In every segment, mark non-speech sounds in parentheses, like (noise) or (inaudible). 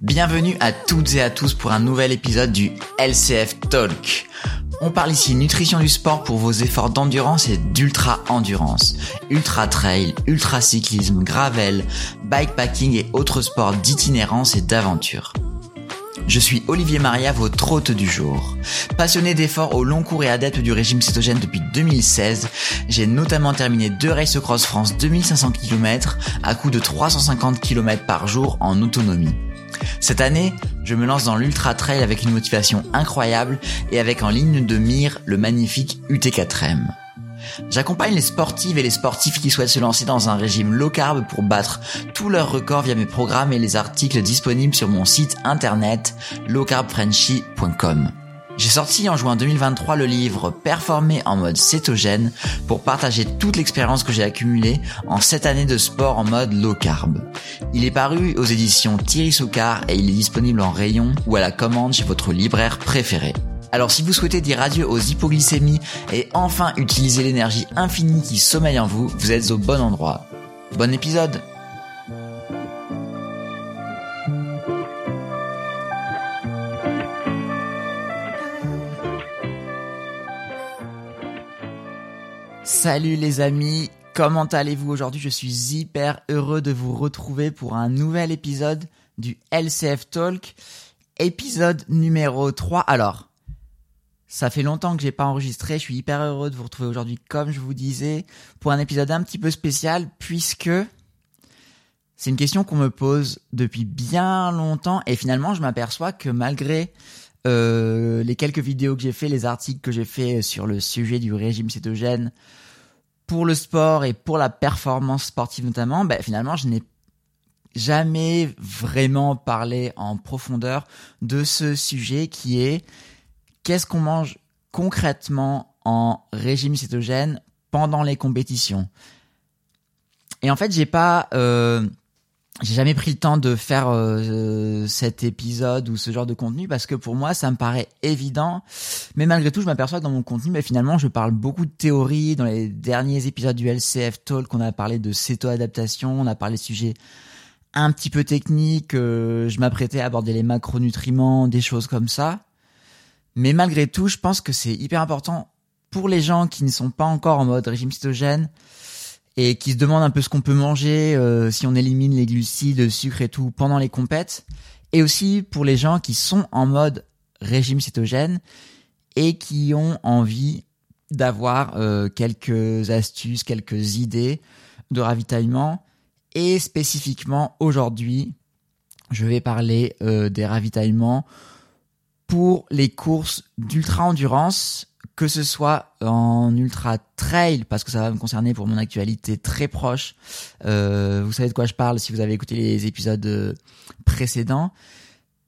Bienvenue à toutes et à tous pour un nouvel épisode du LCF Talk. On parle ici nutrition du sport pour vos efforts d'endurance et d'ultra endurance. Ultra trail, ultra cyclisme, gravel, bikepacking et autres sports d'itinérance et d'aventure. Je suis Olivier Maria, votre hôte du jour. Passionné d'efforts au long cours et adepte du régime cétogène depuis 2016, j'ai notamment terminé deux Race Cross France 2500 km à coût de 350 km par jour en autonomie. Cette année, je me lance dans l'ultra trail avec une motivation incroyable et avec en ligne de mire le magnifique UT4M. J'accompagne les sportives et les sportifs qui souhaitent se lancer dans un régime low carb pour battre tous leurs records via mes programmes et les articles disponibles sur mon site internet lowcarbfrenchy.com. J'ai sorti en juin 2023 le livre Performer en mode cétogène pour partager toute l'expérience que j'ai accumulée en 7 années de sport en mode low carb. Il est paru aux éditions Thierry Soucard et il est disponible en rayon ou à la commande chez votre libraire préféré. Alors si vous souhaitez dire adieu aux hypoglycémies et enfin utiliser l'énergie infinie qui sommeille en vous, vous êtes au bon endroit. Bon épisode Salut les amis, comment allez-vous aujourd'hui? Je suis hyper heureux de vous retrouver pour un nouvel épisode du LCF Talk, épisode numéro 3. Alors, ça fait longtemps que j'ai pas enregistré, je suis hyper heureux de vous retrouver aujourd'hui comme je vous disais pour un épisode un petit peu spécial puisque c'est une question qu'on me pose depuis bien longtemps. Et finalement je m'aperçois que malgré euh, les quelques vidéos que j'ai fait, les articles que j'ai fait sur le sujet du régime cétogène pour le sport et pour la performance sportive notamment, ben, finalement, je n'ai jamais vraiment parlé en profondeur de ce sujet qui est qu'est-ce qu'on mange concrètement en régime cétogène pendant les compétitions? Et en fait, j'ai pas euh, jamais pris le temps de faire euh, cet épisode ou ce genre de contenu parce que pour moi ça me paraît évident. Mais malgré tout je m'aperçois que dans mon contenu mais finalement je parle beaucoup de théories. Dans les derniers épisodes du LCF Talk on a parlé de céto-adaptation on a parlé de sujets un petit peu techniques euh, je m'apprêtais à aborder les macronutriments des choses comme ça mais malgré tout je pense que c'est hyper important pour les gens qui ne sont pas encore en mode régime cétogène et qui se demandent un peu ce qu'on peut manger euh, si on élimine les glucides, le sucre et tout pendant les compètes, et aussi pour les gens qui sont en mode régime cétogène et qui ont envie d'avoir euh, quelques astuces, quelques idées de ravitaillement. Et spécifiquement aujourd'hui, je vais parler euh, des ravitaillements pour les courses d'ultra endurance que ce soit en ultra trail, parce que ça va me concerner pour mon actualité très proche. Euh, vous savez de quoi je parle si vous avez écouté les épisodes euh, précédents.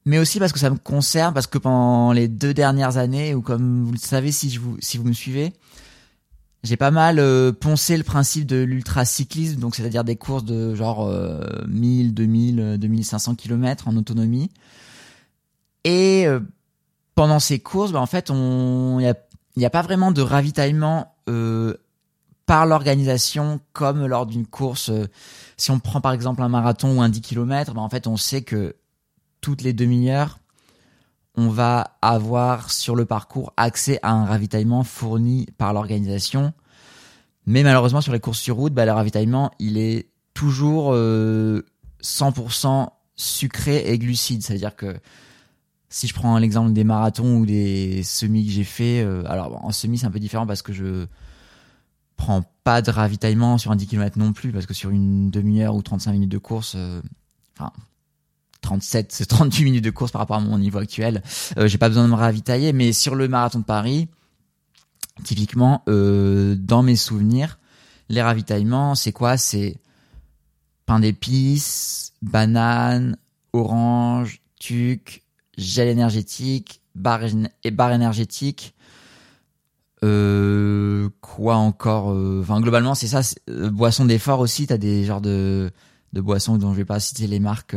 Mais aussi parce que ça me concerne, parce que pendant les deux dernières années, ou comme vous le savez si, je vous, si vous me suivez, j'ai pas mal euh, poncé le principe de l'ultra-cyclisme, donc c'est-à-dire des courses de genre 1000, 2000, 2500 km en autonomie. Et pendant ces courses, bah, en fait, on, il n'y a pas vraiment de ravitaillement euh, par l'organisation comme lors d'une course. Euh, si on prend par exemple un marathon ou un 10 km, ben en fait on sait que toutes les demi-heures, on va avoir sur le parcours accès à un ravitaillement fourni par l'organisation. Mais malheureusement sur les courses sur route, ben, le ravitaillement il est toujours euh, 100% sucré et glucide. C'est-à-dire que si je prends l'exemple des marathons ou des semis que j'ai fait, euh, alors en semi c'est un peu différent parce que je prends pas de ravitaillement sur un 10 km non plus parce que sur une demi-heure ou 35 minutes de course, euh, enfin 37, c'est 38 minutes de course par rapport à mon niveau actuel, euh, j'ai pas besoin de me ravitailler. Mais sur le marathon de Paris, typiquement, euh, dans mes souvenirs, les ravitaillements, c'est quoi? C'est pain d'épices, banane, orange, tuc, gel énergétique, barre, et barre énergétique. Euh, quoi encore euh, Enfin, globalement, c'est ça. Euh, boisson d'effort aussi. T'as des genres de de boissons dont je vais pas citer les marques.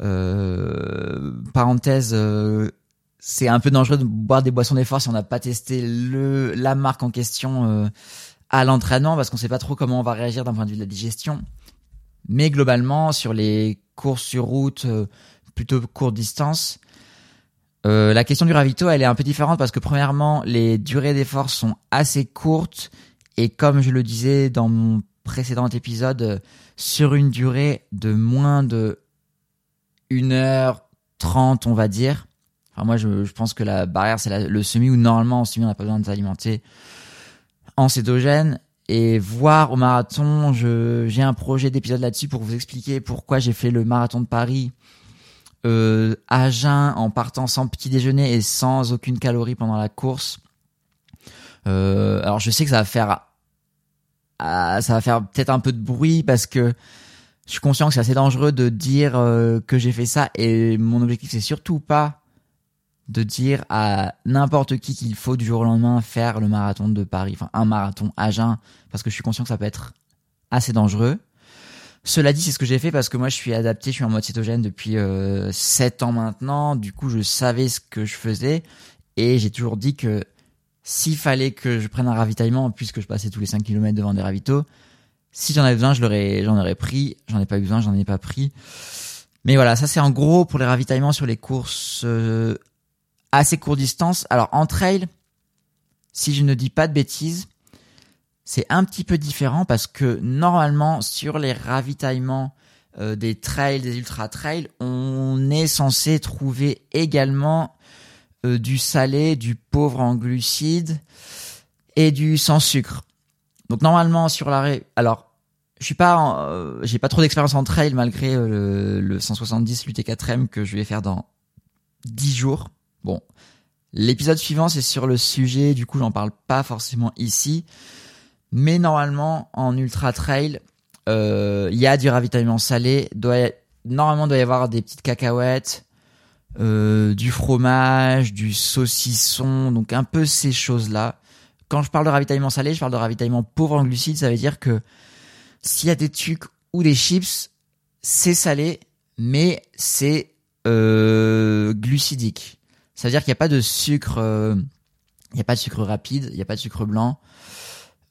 Euh, parenthèse, c'est un peu dangereux de boire des boissons d'effort si on n'a pas testé le la marque en question euh, à l'entraînement parce qu'on sait pas trop comment on va réagir d'un point de vue de la digestion. Mais globalement, sur les courses sur route, euh, plutôt courte distance, euh, la question du ravito, elle est un peu différente parce que premièrement, les durées d'effort sont assez courtes et comme je le disais dans mon précédent épisode, sur une durée de moins de 1h30, on va dire. Enfin, moi, je, je pense que la barrière, c'est le semi où normalement, en semi, on n'a pas besoin de s'alimenter en cétogène. Et voir au marathon, j'ai un projet d'épisode là-dessus pour vous expliquer pourquoi j'ai fait le marathon de Paris euh, à jeun en partant sans petit déjeuner et sans aucune calorie pendant la course. Euh, alors je sais que ça va faire ah, ça va faire peut-être un peu de bruit parce que je suis conscient que c'est assez dangereux de dire euh, que j'ai fait ça et mon objectif c'est surtout pas de dire à n'importe qui qu'il faut du jour au lendemain faire le marathon de Paris, enfin un marathon à jeun parce que je suis conscient que ça peut être assez dangereux. Cela dit, c'est ce que j'ai fait parce que moi je suis adapté, je suis en mode cétogène depuis euh, 7 ans maintenant, du coup je savais ce que je faisais et j'ai toujours dit que s'il fallait que je prenne un ravitaillement, puisque je passais tous les 5 km devant des ravitaux, si j'en avais besoin, je l'aurais, j'en aurais pris. J'en ai pas eu besoin, j'en ai pas pris. Mais voilà, ça c'est en gros pour les ravitaillements sur les courses euh, assez court distance. Alors en trail, si je ne dis pas de bêtises, c'est un petit peu différent parce que normalement sur les ravitaillements euh, des trails, des ultra trails, on est censé trouver également euh, du salé, du pauvre en glucides et du sans sucre. Donc normalement sur l'arrêt, alors je suis pas, euh, j'ai pas trop d'expérience en trail malgré euh, le, le 170 l'UT4M que je vais faire dans 10 jours. Bon, l'épisode suivant c'est sur le sujet, du coup j'en parle pas forcément ici, mais normalement en ultra trail, il y a du ravitaillement salé, doit normalement doit y avoir des petites cacahuètes, euh, du fromage, du saucisson, donc un peu ces choses-là. Quand je parle de ravitaillement salé, je parle de ravitaillement pauvre en glucides, ça veut dire que s'il y a des trucs ou des chips, c'est salé, mais c'est euh, glucidique. Ça veut dire qu'il n'y a pas de sucre, euh, il n'y a pas de sucre rapide, il n'y a pas de sucre blanc.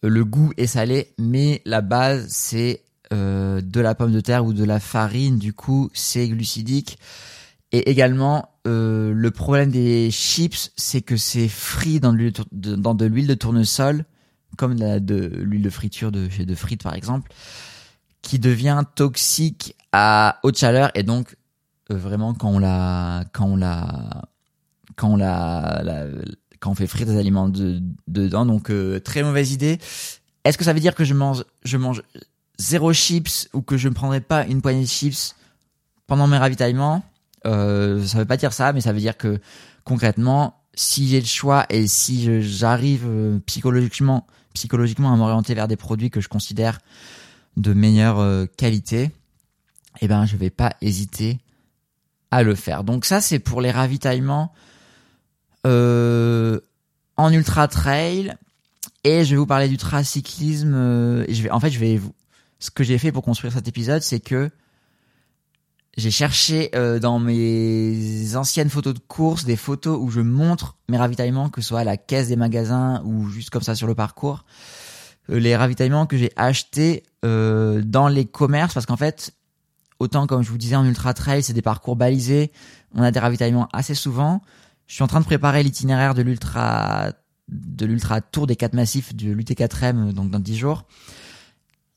Le goût est salé, mais la base c'est euh, de la pomme de terre ou de la farine. Du coup, c'est glucidique. Et également, euh, le problème des chips, c'est que c'est frit dans de l'huile de, tournesol, comme de l'huile de friture de, de frites par exemple, qui devient toxique à haute chaleur et donc euh, vraiment quand on la quand on la quand on la, la quand on fait frire des aliments de, dedans donc euh, très mauvaise idée. Est-ce que ça veut dire que je mange je mange zéro chips ou que je ne prendrai pas une poignée de chips pendant mes ravitaillements? Euh, ça veut pas dire ça, mais ça veut dire que concrètement, si j'ai le choix et si j'arrive euh, psychologiquement, psychologiquement à m'orienter vers des produits que je considère de meilleure euh, qualité, eh ben je vais pas hésiter à le faire. Donc ça c'est pour les ravitaillements en ultra trail et je vais vous parler du tracyclisme. Euh, je en fait, je vais vous, ce que j'ai fait pour construire cet épisode, c'est que j'ai cherché euh, dans mes anciennes photos de course des photos où je montre mes ravitaillements, que ce soit à la caisse des magasins ou juste comme ça sur le parcours. Euh, les ravitaillements que j'ai achetés euh, dans les commerces, parce qu'en fait, autant comme je vous disais en ultra trail, c'est des parcours balisés, on a des ravitaillements assez souvent. Je suis en train de préparer l'itinéraire de l'ultra de l'ultra tour des quatre massifs de l'UT4M donc dans 10 jours.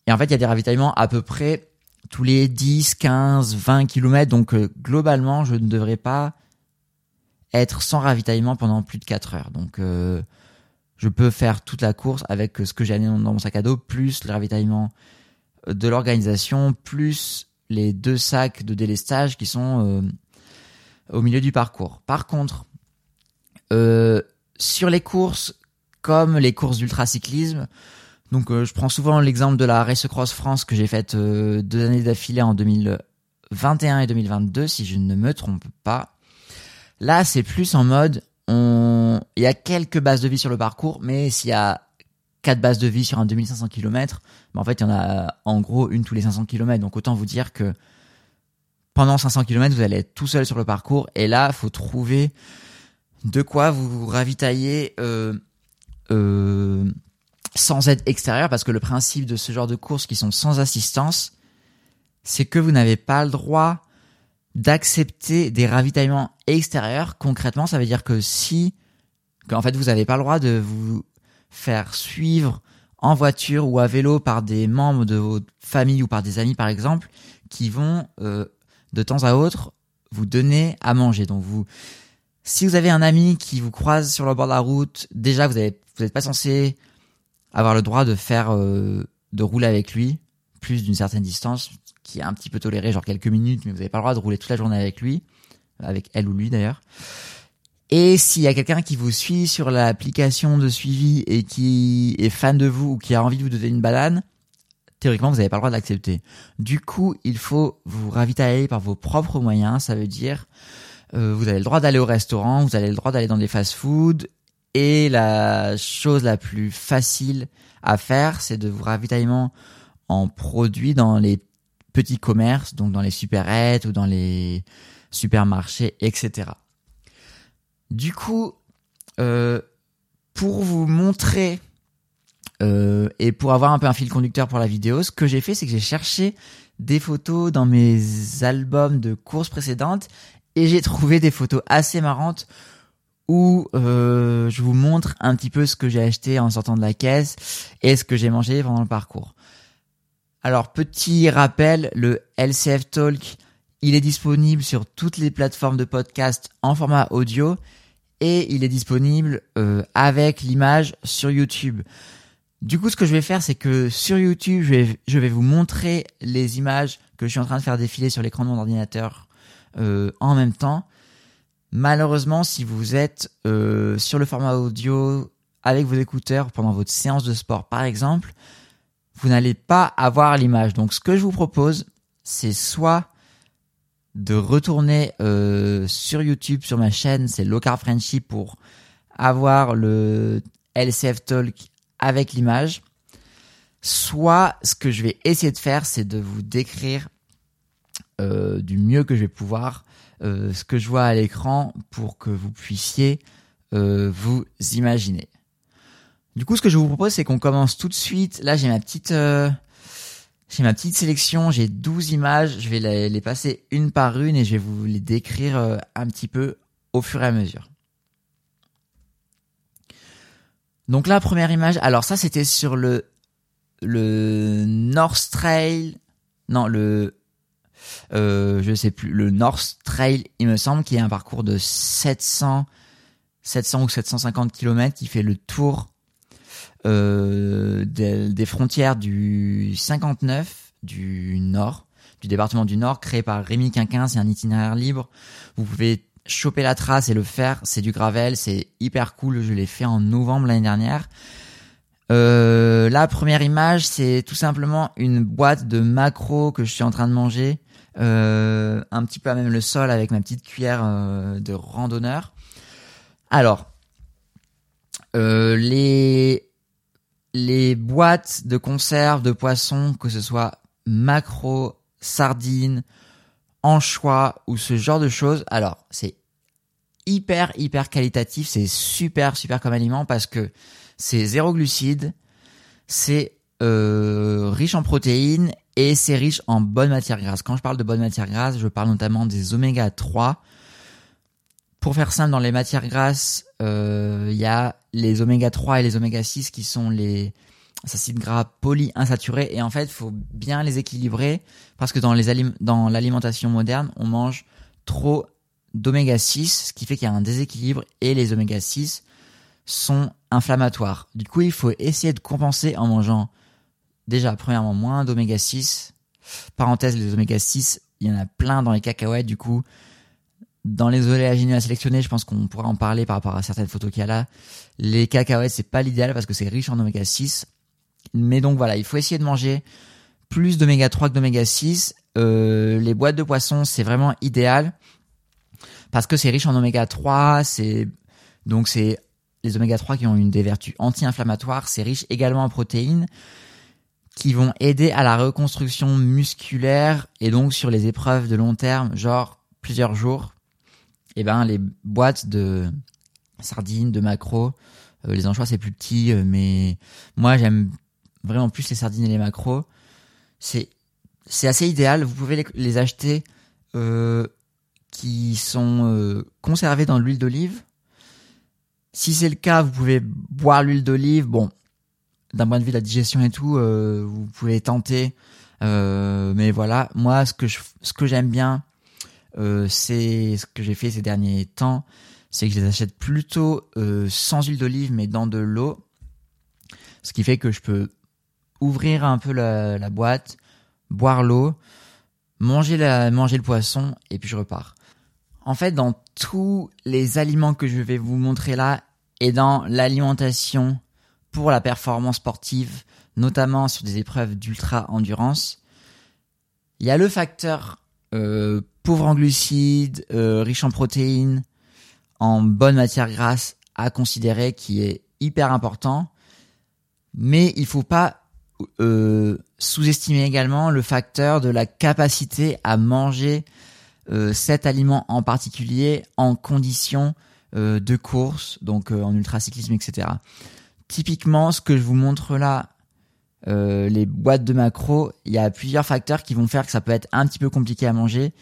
Et en fait, il y a des ravitaillements à peu près tous les 10, 15, 20 kilomètres. Donc euh, globalement, je ne devrais pas être sans ravitaillement pendant plus de 4 heures. Donc euh, je peux faire toute la course avec ce que j'ai dans mon sac à dos, plus le ravitaillement de l'organisation, plus les deux sacs de délestage qui sont euh, au milieu du parcours. Par contre, sur les courses comme les courses d'ultracyclisme, donc euh, je prends souvent l'exemple de la Race Cross France que j'ai faite euh, deux années d'affilée en 2021 et 2022 si je ne me trompe pas. Là c'est plus en mode on il y a quelques bases de vie sur le parcours mais s'il y a quatre bases de vie sur un 2500 km, ben en fait il y en a en gros une tous les 500 km donc autant vous dire que pendant 500 km vous allez être tout seul sur le parcours et là faut trouver de quoi vous ravitailler euh, euh, sans aide extérieure, parce que le principe de ce genre de courses qui sont sans assistance, c'est que vous n'avez pas le droit d'accepter des ravitaillements extérieurs. Concrètement, ça veut dire que si, qu'en fait, vous n'avez pas le droit de vous faire suivre en voiture ou à vélo par des membres de votre famille ou par des amis, par exemple, qui vont euh, de temps à autre vous donner à manger. Donc vous, si vous avez un ami qui vous croise sur le bord de la route, déjà vous n'êtes pas censé avoir le droit de faire, euh, de rouler avec lui plus d'une certaine distance, qui est un petit peu toléré, genre quelques minutes, mais vous n'avez pas le droit de rouler toute la journée avec lui, avec elle ou lui d'ailleurs. Et s'il y a quelqu'un qui vous suit sur l'application de suivi et qui est fan de vous ou qui a envie de vous donner une banane, théoriquement, vous n'avez pas le droit d'accepter. Du coup, il faut vous ravitailler par vos propres moyens. Ça veut dire, euh, vous avez le droit d'aller au restaurant, vous avez le droit d'aller dans des fast-foods. Et la chose la plus facile à faire, c'est de vous ravitaillement en produits dans les petits commerces, donc dans les supérettes ou dans les supermarchés, etc. Du coup, euh, pour vous montrer euh, et pour avoir un peu un fil conducteur pour la vidéo, ce que j'ai fait, c'est que j'ai cherché des photos dans mes albums de courses précédentes et j'ai trouvé des photos assez marrantes où euh, je vous montre un petit peu ce que j'ai acheté en sortant de la caisse et ce que j'ai mangé pendant le parcours. Alors petit rappel, le LCF Talk, il est disponible sur toutes les plateformes de podcast en format audio et il est disponible euh, avec l'image sur YouTube. Du coup, ce que je vais faire, c'est que sur YouTube, je vais, je vais vous montrer les images que je suis en train de faire défiler sur l'écran de mon ordinateur euh, en même temps. Malheureusement, si vous êtes euh, sur le format audio avec vos écouteurs pendant votre séance de sport, par exemple, vous n'allez pas avoir l'image. Donc, ce que je vous propose, c'est soit de retourner euh, sur YouTube, sur ma chaîne, c'est Low Carb Friendship pour avoir le LCF Talk avec l'image. Soit ce que je vais essayer de faire, c'est de vous décrire euh, du mieux que je vais pouvoir euh, ce que je vois à l'écran pour que vous puissiez euh, vous imaginer. Du coup, ce que je vous propose, c'est qu'on commence tout de suite. Là, j'ai ma petite, j'ai ma petite sélection. J'ai 12 images. Je vais les, les, passer une par une et je vais vous les décrire un petit peu au fur et à mesure. Donc la première image, alors ça c'était sur le le North Trail, non le euh, je sais plus le North Trail, il me semble, qui est un parcours de 700 700 ou 750 km qui fait le tour euh, des, frontières du 59 du Nord, du département du Nord, créé par Rémi Quinquin. C'est un itinéraire libre. Vous pouvez choper la trace et le faire. C'est du gravel, c'est hyper cool. Je l'ai fait en novembre l'année dernière. Euh, la première image, c'est tout simplement une boîte de macro que je suis en train de manger, euh, un petit peu à même le sol avec ma petite cuillère euh, de randonneur. Alors, euh, les les boîtes de conserve de poissons, que ce soit macro, sardines, anchois ou ce genre de choses, alors c'est hyper hyper qualitatif, c'est super super comme aliment parce que c'est zéro glucides, c'est riche en protéines et c'est riche en bonnes matières grasses. Quand je parle de bonnes matières grasses, je parle notamment des oméga 3. Pour faire simple, dans les matières grasses, euh, il y a les oméga 3 et les oméga 6 qui sont les acides gras polyinsaturés et en fait, il faut bien les équilibrer parce que dans l'alimentation moderne, on mange trop d'oméga 6, ce qui fait qu'il y a un déséquilibre et les oméga 6 sont inflammatoires. Du coup, il faut essayer de compenser en mangeant déjà premièrement moins d'oméga 6. Parenthèse, les oméga 6, il y en a plein dans les cacahuètes du coup. Dans les oléagineux à sélectionner, je pense qu'on pourra en parler par rapport à certaines photos qu'il y a là. Les cacahuètes, c'est pas l'idéal parce que c'est riche en oméga 6. Mais donc voilà, il faut essayer de manger plus d'oméga 3 que d'oméga 6. Euh, les boîtes de poissons, c'est vraiment idéal parce que c'est riche en oméga 3, c'est donc c'est les oméga 3 qui ont une des vertus anti-inflammatoires, c'est riche également en protéines qui vont aider à la reconstruction musculaire et donc sur les épreuves de long terme, genre plusieurs jours, et eh ben les boîtes de sardines, de maquereaux. Euh, les anchois c'est plus petit, euh, mais moi j'aime vraiment plus les sardines et les maquereaux. C'est c'est assez idéal. Vous pouvez les, acheter euh, qui sont euh, conservés dans l'huile d'olive. Si c'est le cas, vous pouvez boire l'huile d'olive. Bon, d'un point de vue de la digestion et tout, euh, vous pouvez tenter. Euh, mais voilà, moi, ce que je, ce que j'aime bien, euh, c'est ce que j'ai fait ces derniers temps, c'est que je les achète plutôt euh, sans huile d'olive, mais dans de l'eau. Ce qui fait que je peux ouvrir un peu la, la boîte, boire l'eau, manger la, manger le poisson, et puis je repars. En fait, dans tous les aliments que je vais vous montrer là, et dans l'alimentation pour la performance sportive, notamment sur des épreuves d'ultra endurance, il y a le facteur euh, pauvre en glucides, euh, riche en protéines, en bonne matière grasse à considérer qui est hyper important. Mais il faut pas euh, sous-estimer également le facteur de la capacité à manger euh, cet aliment en particulier en conditions euh, de course, donc euh, en ultracyclisme, etc. Typiquement, ce que je vous montre là, euh, les boîtes de macros, il y a plusieurs facteurs qui vont faire que ça peut être un petit peu compliqué à manger.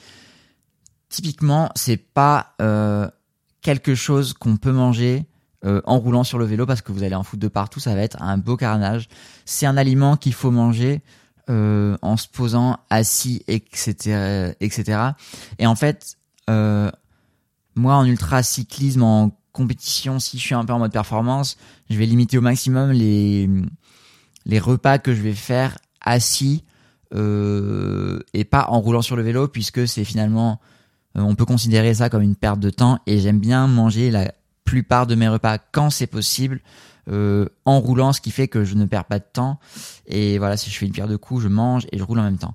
Typiquement, c'est pas euh, quelque chose qu'on peut manger euh, en roulant sur le vélo parce que vous allez en foutre de partout, ça va être un beau carnage. C'est un aliment qu'il faut manger euh, en se posant assis, etc., etc. Et en fait, euh, moi en ultra cyclisme, en compétition, si je suis un peu en mode performance, je vais limiter au maximum les les repas que je vais faire assis euh, et pas en roulant sur le vélo puisque c'est finalement euh, on peut considérer ça comme une perte de temps et j'aime bien manger la plupart de mes repas quand c'est possible euh, en roulant, ce qui fait que je ne perds pas de temps. Et voilà, si je fais une pierre de coups, je mange et je roule en même temps.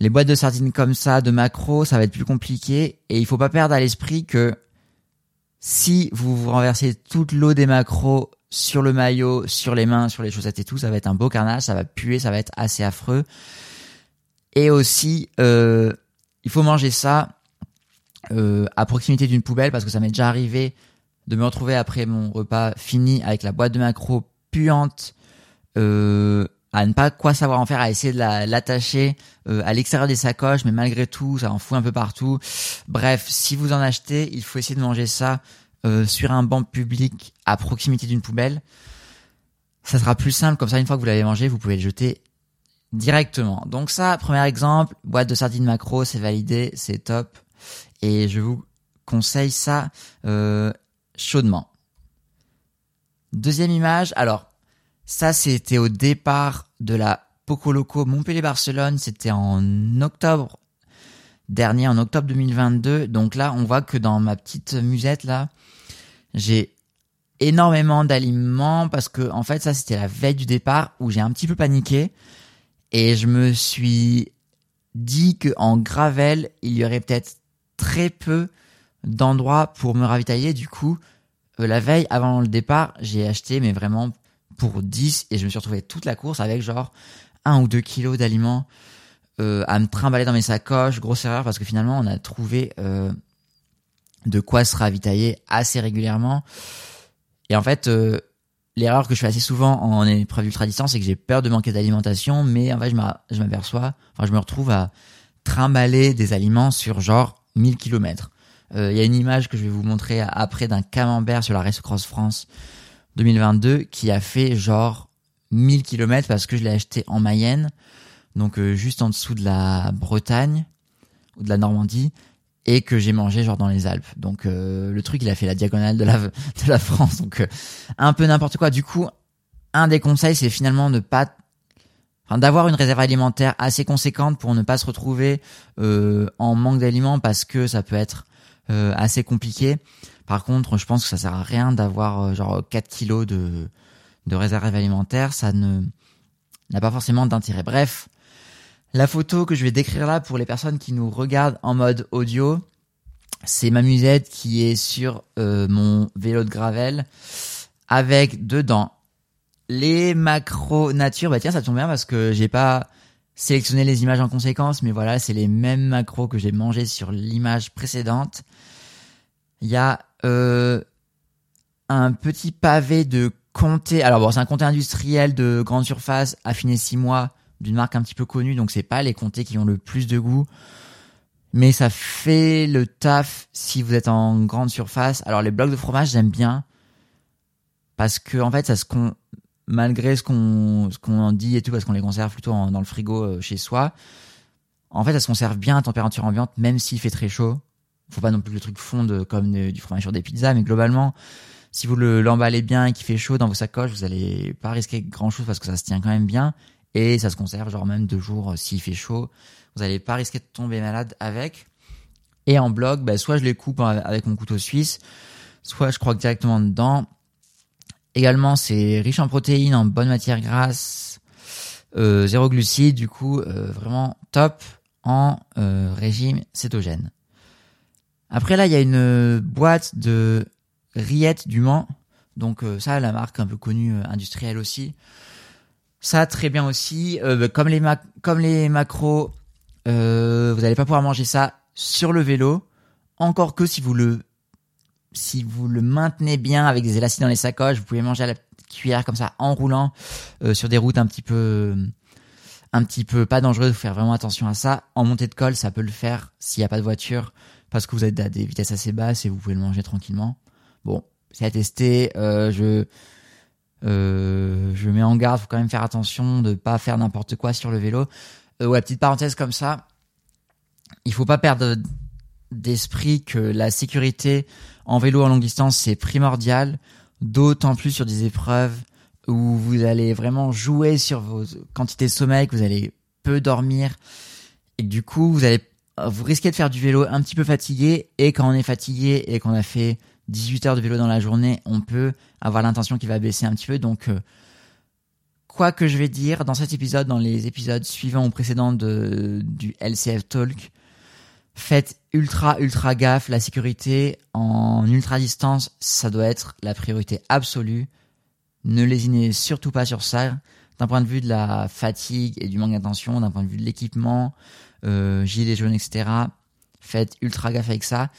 Les boîtes de sardines comme ça, de macro, ça va être plus compliqué. Et il faut pas perdre à l'esprit que si vous vous renversez toute l'eau des macros sur le maillot, sur les mains, sur les chaussettes et tout, ça va être un beau carnage, ça va puer, ça va être assez affreux. Et aussi, euh, il faut manger ça euh, à proximité d'une poubelle parce que ça m'est déjà arrivé de me retrouver après mon repas fini avec la boîte de macro puante, euh, à ne pas quoi savoir en faire, à essayer de la- l'attacher euh, à l'extérieur des sacoches, mais malgré tout, ça en fout un peu partout. Bref, si vous en achetez, il faut essayer de manger ça euh, sur un banc public à proximité d'une poubelle. Ça sera plus simple, comme ça, une fois que vous l'avez mangé, vous pouvez le jeter directement. Donc ça, premier exemple, boîte de sardines macro, c'est validé, c'est top. Et je vous conseille ça euh, chaudement. Deuxième image, alors ça c'était au départ de la Poco Loco Montpellier-Barcelone, c'était en octobre dernier, en octobre 2022. Donc là, on voit que dans ma petite musette là, j'ai énormément d'aliments parce que en fait ça c'était la veille du départ où j'ai un petit peu paniqué. Et je me suis dit que en gravel il y aurait peut-être très peu d'endroits pour me ravitailler. Du coup euh, la veille avant le départ j'ai acheté mais vraiment pour 10 et je me suis retrouvé toute la course avec genre un ou deux kilos d'aliments euh, à me trimballer dans mes sacoches grosse erreur parce que finalement on a trouvé euh, de quoi se ravitailler assez régulièrement et en fait, euh, l'erreur que je fais assez souvent en épreuve d'ultra distance, c'est que j'ai peur de manquer d'alimentation, mais en fait, je m'a- je m'aperçois, enfin, je me retrouve à trimballer des aliments sur genre 1000 km. Il y a une image que je vais vous montrer après d'un camembert sur la Race Cross France 2022 qui a fait genre 1000 km parce que je l'ai acheté en Mayenne, donc euh, juste en dessous de la Bretagne ou de la Normandie et que j'ai mangé genre dans les Alpes. Donc euh, le truc il a fait la diagonale de la de la France donc euh, un peu n'importe quoi. Du coup, un des conseils c'est finalement ne pas enfin d'avoir une réserve alimentaire assez conséquente pour ne pas se retrouver en manque d'aliments parce que ça peut être assez compliqué. Par contre, je pense que ça sert à rien d'avoir euh, genre 4 kilos de de réserve alimentaire, ça ne n'a pas forcément d'intérêt. Bref, la photo que je vais décrire là pour les personnes qui nous regardent en mode audio, c'est ma musette qui est sur euh, mon vélo de gravel avec dedans les macros nature. Bah tiens, ça tombe bien parce que j'ai pas sélectionné les images en conséquence, mais voilà, c'est les mêmes macros que j'ai mangé sur l'image précédente. Il y a euh, un petit pavé de comté. Alors bon, c'est un comté industriel de grande surface, affiné 6 mois, d'une marque un petit peu connue, donc c'est pas les comtés qui ont le plus de goût. Mais ça fait le taf si vous êtes en grande surface. Alors les blocs de fromage, j'aime bien. Parce que en fait, ça se malgré ce qu'on ce qu'on dit et tout, parce qu'on les conserve plutôt dans le frigo euh, chez soi, en fait, ça se conserve bien à température ambiante, même s'il fait très chaud. Faut pas non plus que le truc fonde comme du fromage sur des pizzas, mais globalement, si vous le l'emballez bien et qu'il fait chaud dans vos sacoches, vous allez pas risquer grand chose parce que ça se tient quand même bien et ça se conserve genre même deux jours euh, s'il fait chaud. Vous n'allez pas risquer de tomber malade avec. Et en bloc, bah, soit je les coupe avec mon couteau suisse, soit je croque directement dedans. Également, c'est riche en protéines, en bonne matière grasse, euh, zéro glucides, du coup, euh, vraiment top en euh, régime cétogène. Après là, il y a une boîte de rillettes du Mans. Donc ça, la marque un peu connue industrielle aussi. Ça, très bien aussi. Bah, comme les, comme les macros, vous n'allez pas pouvoir manger ça sur le vélo. Encore que si vous le si vous le maintenez bien avec des élastiques dans les sacoches, vous pouvez manger à la cuillère comme ça en roulant euh, sur des routes un petit peu un petit peu pas dangereuses, faire vraiment attention à ça. En montée de colle, ça peut le faire s'il n'y a pas de voiture parce que vous êtes à des vitesses assez basses et vous pouvez le manger tranquillement. Bon, c'est à tester. Euh, je euh, je mets en garde, faut quand même faire attention de pas faire n'importe quoi sur le vélo. ouais, petite parenthèse comme ça. Il faut pas perdre d'esprit que la sécurité en vélo en longue distance, c'est primordial, d'autant plus sur des épreuves où vous allez vraiment jouer sur vos quantités de sommeil, que vous allez peu dormir, et du coup, vous allez vous risquez de faire du vélo un petit peu fatigué, et quand on est fatigué et qu'on a fait 18 heures de vélo dans la journée, on peut avoir l'intention qui va baisser un petit peu, donc euh, quoi que je vais dire dans cet épisode, dans les épisodes suivants ou précédents de, du LCF Talk, faites ultra ultra gaffe, la sécurité en ultra distance, ça doit être la priorité absolue. Ne lésinez surtout pas sur ça. D'un point de vue de la fatigue et du manque d'attention, d'un point de vue de l'équipement, euh, gilet jaune, etc. Faites ultra gaffe avec ça.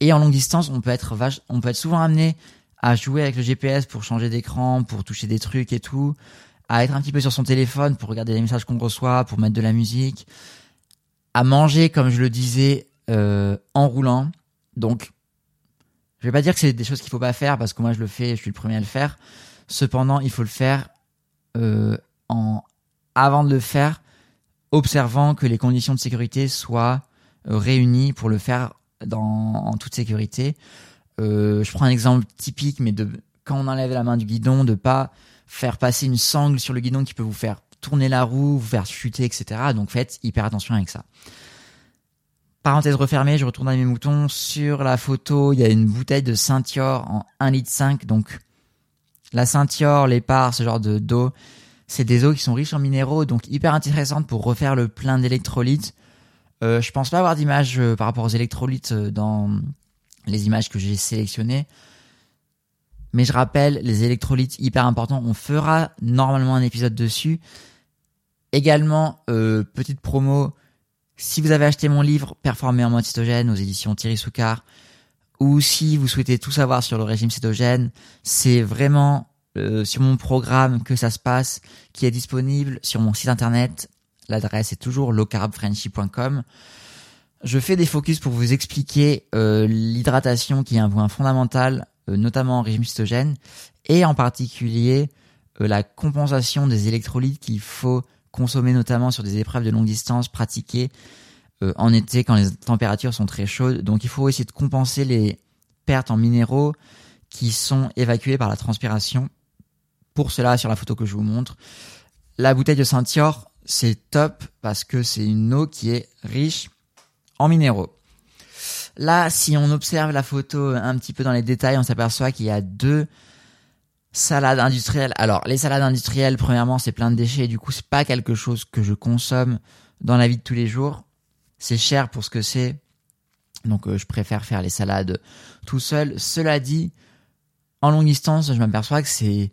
Et en longue distance, on peut être vache, on peut être souvent amené à jouer avec le GPS pour changer d'écran, pour toucher des trucs et tout, à être un petit peu sur son téléphone pour regarder les messages qu'on reçoit, pour mettre de la musique à manger, comme je le disais, euh, en roulant. Donc, je vais pas dire que c'est des choses qu'il faut pas faire parce que moi je le fais, je suis le premier à le faire. Cependant, il faut le faire euh, en avant de le faire, observant que les conditions de sécurité soient euh, réunies pour le faire dans en toute sécurité. Euh, je prends un exemple typique, mais de quand on enlève la main du guidon, de pas faire passer une sangle sur le guidon qui peut vous faire tourner la roue, vous faire chuter, etc. Donc faites hyper attention avec ça. Parenthèse refermée, je retourne à mes moutons. Sur la photo, il y a une bouteille de Saint-Yor en 1 litre 5. Donc la Saint-Yor, les parts, ce genre de d'eau, c'est des eaux qui sont riches en minéraux, donc hyper intéressantes pour refaire le plein d'électrolytes. Euh, je pense pas avoir d'image euh, par rapport aux électrolytes euh, dans les images que j'ai sélectionnées. Mais je rappelle, les électrolytes hyper importants, on fera normalement un épisode dessus. Également, euh, petite promo, si vous avez acheté mon livre Performer en mode cétogène aux éditions Thierry Soucard, ou si vous souhaitez tout savoir sur le régime cétogène, c'est vraiment euh, sur mon programme que ça se passe, qui est disponible sur mon site internet. L'adresse est toujours lowcarbfrenchy.com. Je fais des focus pour vous expliquer euh, l'hydratation qui est un point fondamental, notamment en régime cétogène, et en particulier la compensation des électrolytes qu'il faut consommer notamment sur des épreuves de longue distance pratiquées euh, en été quand les températures sont très chaudes. Donc il faut essayer de compenser les pertes en minéraux qui sont évacuées par la transpiration. Pour cela, sur la photo que je vous montre, la bouteille de Saint-Yor, c'est top parce que c'est une eau qui est riche en minéraux. Là, si on observe la photo un petit peu dans les détails, on s'aperçoit qu'il y a deux Salade industrielle. Alors, les salades industrielles, premièrement, c'est plein de déchets. Du coup, c'est pas quelque chose que je consomme dans la vie de tous les jours. C'est cher pour ce que c'est. Donc, euh, je préfère faire les salades tout seul. Cela dit, en longue distance, je m'aperçois que c'est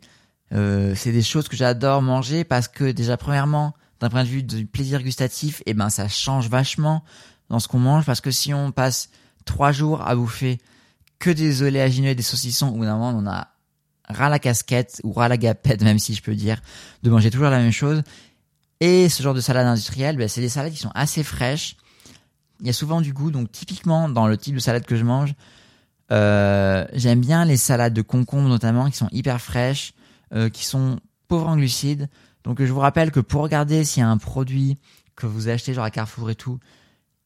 euh, c'est des choses que j'adore manger parce que déjà, premièrement, d'un point de vue du plaisir gustatif, eh ben, ça change vachement dans ce qu'on mange parce que si on passe trois jours à bouffer que des oléagineux et des saucissons, où d'un moment on a ras la casquette ou ras la gapette, (laughs) même si je peux dire, de manger toujours la même chose. Et ce genre de salade industrielle, ben, c'est des salades qui sont assez fraîches. Il y a souvent du goût, donc typiquement dans le type de salade que je mange, euh, j'aime bien les salades de concombre notamment, qui sont hyper fraîches, euh, qui sont pauvres en glucides. Donc je vous rappelle que pour regarder s'il y a un produit que vous achetez genre à Carrefour et tout,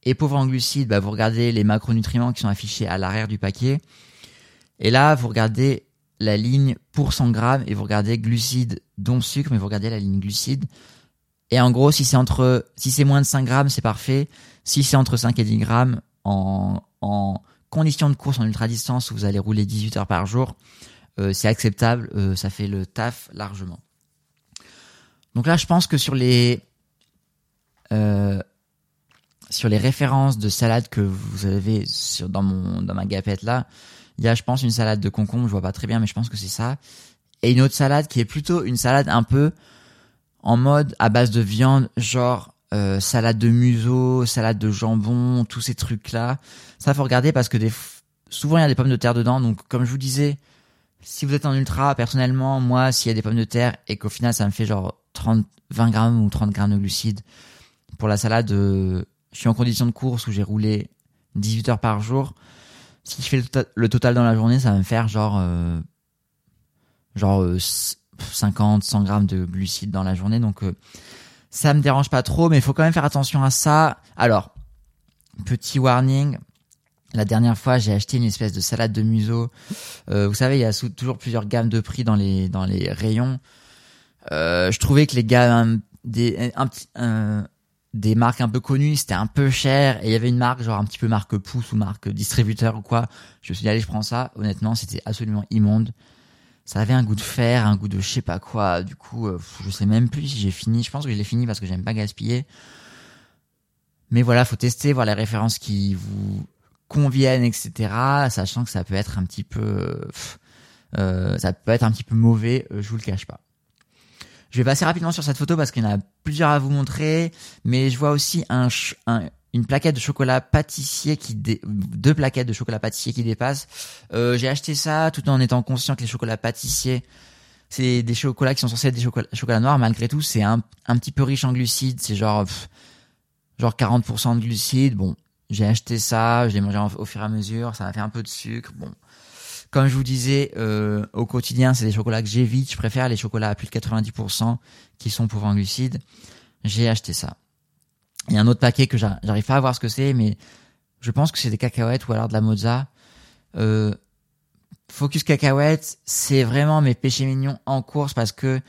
et pauvre en glucides, bah, vous regardez les macronutriments qui sont affichés à l'arrière du paquet. Et là, vous regardez la ligne pour 100 grammes et vous regardez glucides dont sucre, mais vous regardez la ligne glucides. Et en gros, si c'est entre, si c'est moins de 5 grammes, c'est parfait. Si c'est entre 5 et 10 grammes en, en conditions de course en ultra distance où vous allez rouler 18 heures par jour, euh, c'est acceptable, euh, ça fait le taf largement. Donc là, je pense que sur les euh, sur les références de salade que vous avez dans mon dans ma gapette là, il y a je pense une salade de concombre, je vois pas très bien mais je pense que c'est ça et une autre salade qui est plutôt une salade un peu en mode à base de viande, genre euh, salade de museau, salade de jambon, tous ces trucs là. Ça faut regarder parce que des souvent il y a des pommes de terre dedans donc comme je vous disais si vous êtes en ultra, personnellement, moi, s'il y a des pommes de terre et qu'au final ça me fait genre 30, 20 grammes ou 30 grammes de glucides pour la salade, euh, je suis en condition de course où j'ai roulé 18 heures par jour. Si je fais le, total dans la journée, ça va me faire genre, euh, genre 50, euh, 100 grammes de glucides dans la journée. Donc, ça me dérange pas trop, mais il faut quand même faire attention à ça. Alors, petit warning, la dernière fois, j'ai acheté une espèce de salade de museau. Euh, vous savez, il y a toujours plusieurs gammes de prix dans les dans les rayons. Euh, je trouvais que les gammes des un, des marques un peu connues, c'était un peu cher et il y avait une marque genre un petit peu marque pouce ou marque distributeur ou quoi. Je me suis dit allez, je prends ça. Honnêtement, c'était absolument immonde. Ça avait un goût de fer, un goût de je sais pas quoi. Du coup, euh, je sais même plus si j'ai fini. Je pense que je l'ai fini parce que j'aime pas gaspiller. Mais voilà, faut tester, voir les références qui vous conviennent, etc. Sachant que ça peut être un petit peu, euh, ça peut être un petit peu mauvais. Euh, je vous le cache pas. Je vais passer rapidement sur cette photo parce qu'il y en a plusieurs à vous montrer, mais je vois aussi un, une plaquette de chocolat pâtissier qui deux plaquettes de chocolat pâtissier qui dépassent. Euh, j'ai acheté ça tout en étant conscient que les chocolats pâtissiers c'est des chocolats qui sont censés être des chocolats, chocolats noirs malgré tout c'est un, un petit peu riche en glucides c'est genre genre 40% de glucides bon j'ai acheté ça, je l'ai mangé au fur et à mesure, ça m'a fait un peu de sucre. Bon, comme je vous disais, euh, au quotidien, c'est des chocolats que j'évite. Je préfère les chocolats à plus de 90% qui sont pauvres en glucides. J'ai acheté ça. Il y a un autre paquet que j'arrive pas à voir ce que c'est, mais je pense que c'est des cacahuètes ou alors de la mozza. Euh, Focus cacahuètes, c'est vraiment mes péchés mignons en course parce que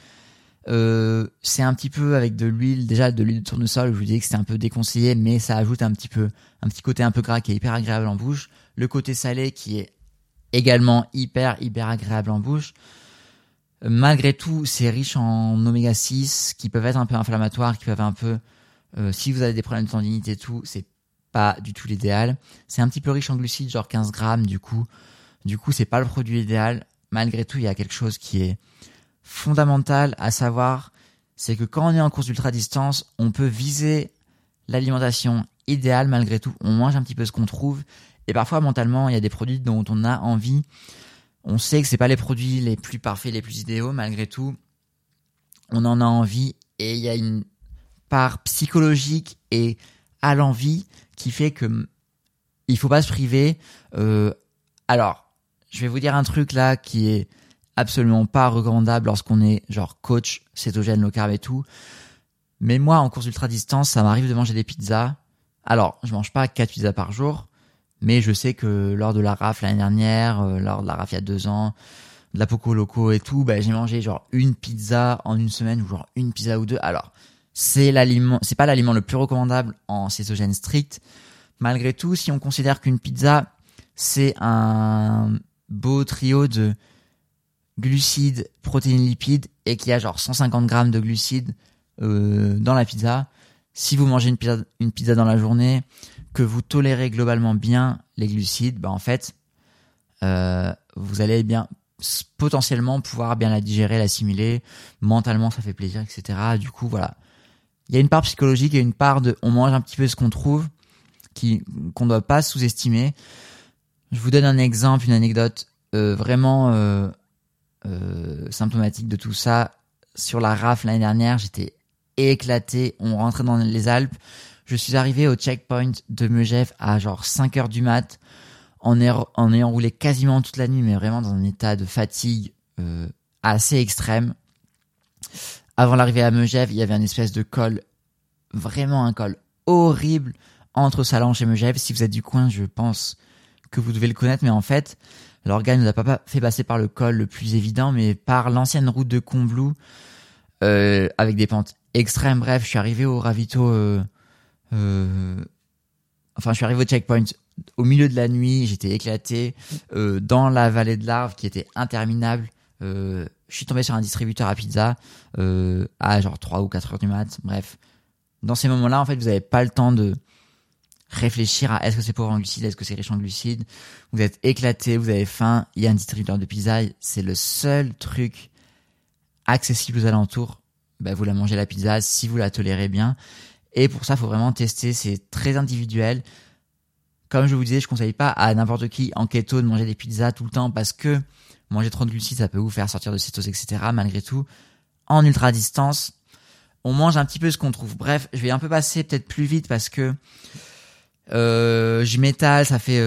euh, c'est un petit peu avec de l'huile, déjà de l'huile de tournesol, je vous disais que c'était un peu déconseillé, mais ça ajoute un petit peu, un petit côté un peu gras qui est hyper agréable en bouche. Le côté salé qui est également hyper, hyper agréable en bouche. Malgré tout, c'est riche en oméga 6 qui peuvent être un peu inflammatoires, qui peuvent un peu, euh, si vous avez des problèmes de tendinite et tout, c'est pas du tout l'idéal. C'est un petit peu riche en glucides, genre 15 grammes, du coup. Du coup, c'est pas le produit idéal. Malgré tout, il y a quelque chose qui est, fondamental à savoir, c'est que quand on est en course d'ultra distance, on peut viser l'alimentation idéale malgré tout. On mange un petit peu ce qu'on trouve. Et parfois, mentalement, il y a des produits dont on a envie. On sait que c'est pas les produits les plus parfaits, les plus idéaux. Malgré tout, on en a envie. Et il y a une part psychologique et à l'envie qui fait que il faut pas se priver. Euh, alors, je vais vous dire un truc là qui est absolument pas recommandable lorsqu'on est genre coach cétogène low carb et tout. Mais moi, en course ultra distance, ça m'arrive de manger des pizzas. Alors, je mange pas quatre pizzas par jour, mais je sais que lors de la RAF l'année dernière, euh, lors de la RAF il y a deux ans, de la Poco Loco et tout, bah, j'ai mangé genre une pizza en une semaine ou genre une pizza ou deux. Alors, c'est l'aliment, c'est pas l'aliment le plus recommandable en cétogène strict. Malgré tout, si on considère qu'une pizza, c'est un beau trio de glucides, protéines, lipides et qu'il y a genre 150 grammes de glucides euh, dans la pizza. Si vous mangez une pizza, une pizza dans la journée, que vous tolérez globalement bien les glucides, bah en fait, euh, vous allez bien potentiellement pouvoir bien la digérer, l'assimiler. Mentalement, ça fait plaisir, etc. Du coup, voilà. Il y a une part psychologique et une part de on mange un petit peu ce qu'on trouve qui qu'on doit pas sous-estimer. Je vous donne un exemple, une anecdote euh, vraiment euh, symptomatique de tout ça. Sur la RAF l'année dernière, j'étais éclaté. On rentrait dans les Alpes. Je suis arrivé au checkpoint de Megève à genre 5 heures du mat en, en ayant roulé quasiment toute la nuit, mais vraiment dans un état de fatigue assez extrême. Avant l'arrivée à Megève, il y avait un espèce de col, vraiment un col horrible entre Salange et Megève. Si vous êtes du coin, je pense que vous devez le connaître, mais en fait, l'organe nous a pas fait passer par le col le plus évident, mais par l'ancienne route de Combloux, euh, avec des pentes extrêmes. Bref, je suis arrivé au ravito, euh, euh, enfin, je suis arrivé au checkpoint au milieu de la nuit, j'étais éclaté dans la vallée de l'Arve qui était interminable. Euh, je suis tombé sur un distributeur à pizza euh, à genre 3 ou 4 heures du mat. Bref, dans ces moments-là, en fait, vous n'avez pas le temps de réfléchir à est-ce que c'est pauvre en glucides, est-ce que c'est riche en glucides. Vous êtes éclaté, vous avez faim, il y a un distributeur de pizza, c'est le seul truc accessible aux alentours. Bah, vous la mangez la pizza si vous la tolérez bien. Et pour ça, faut vraiment tester, c'est très individuel. Comme je vous disais, je conseille pas à n'importe qui en keto de manger des pizzas tout le temps parce que manger trop de glucides, ça peut vous faire sortir de cétose, etc. Malgré tout, en ultra distance, on mange un petit peu ce qu'on trouve. Bref, je vais un peu passer peut-être plus vite parce que euh, je m'étale, ça fait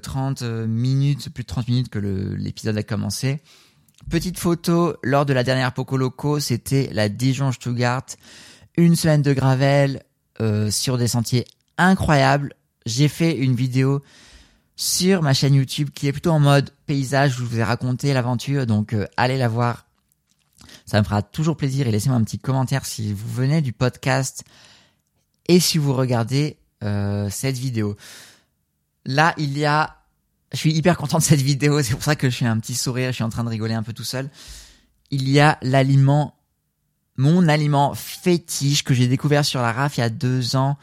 30 euh, euh, minutes, plus de 30 minutes que l'épisode a commencé. Petite photo, lors de la dernière Poco Loco, c'était la Dijon-Stuttgart, une semaine de gravel euh, sur des sentiers incroyables. J'ai fait une vidéo sur ma chaîne YouTube qui est plutôt en mode paysage où je vous ai raconté l'aventure, donc allez la voir. Ça me fera toujours plaisir et laissez-moi un petit commentaire si vous venez du podcast et si vous regardez euh, cette vidéo. Là, il y a, je suis hyper content de cette vidéo, c'est pour ça que je suis un petit sourire, je suis en train de rigoler un peu tout seul. Il y a l'aliment, mon aliment fétiche que j'ai découvert sur la RAF il y a deux ans,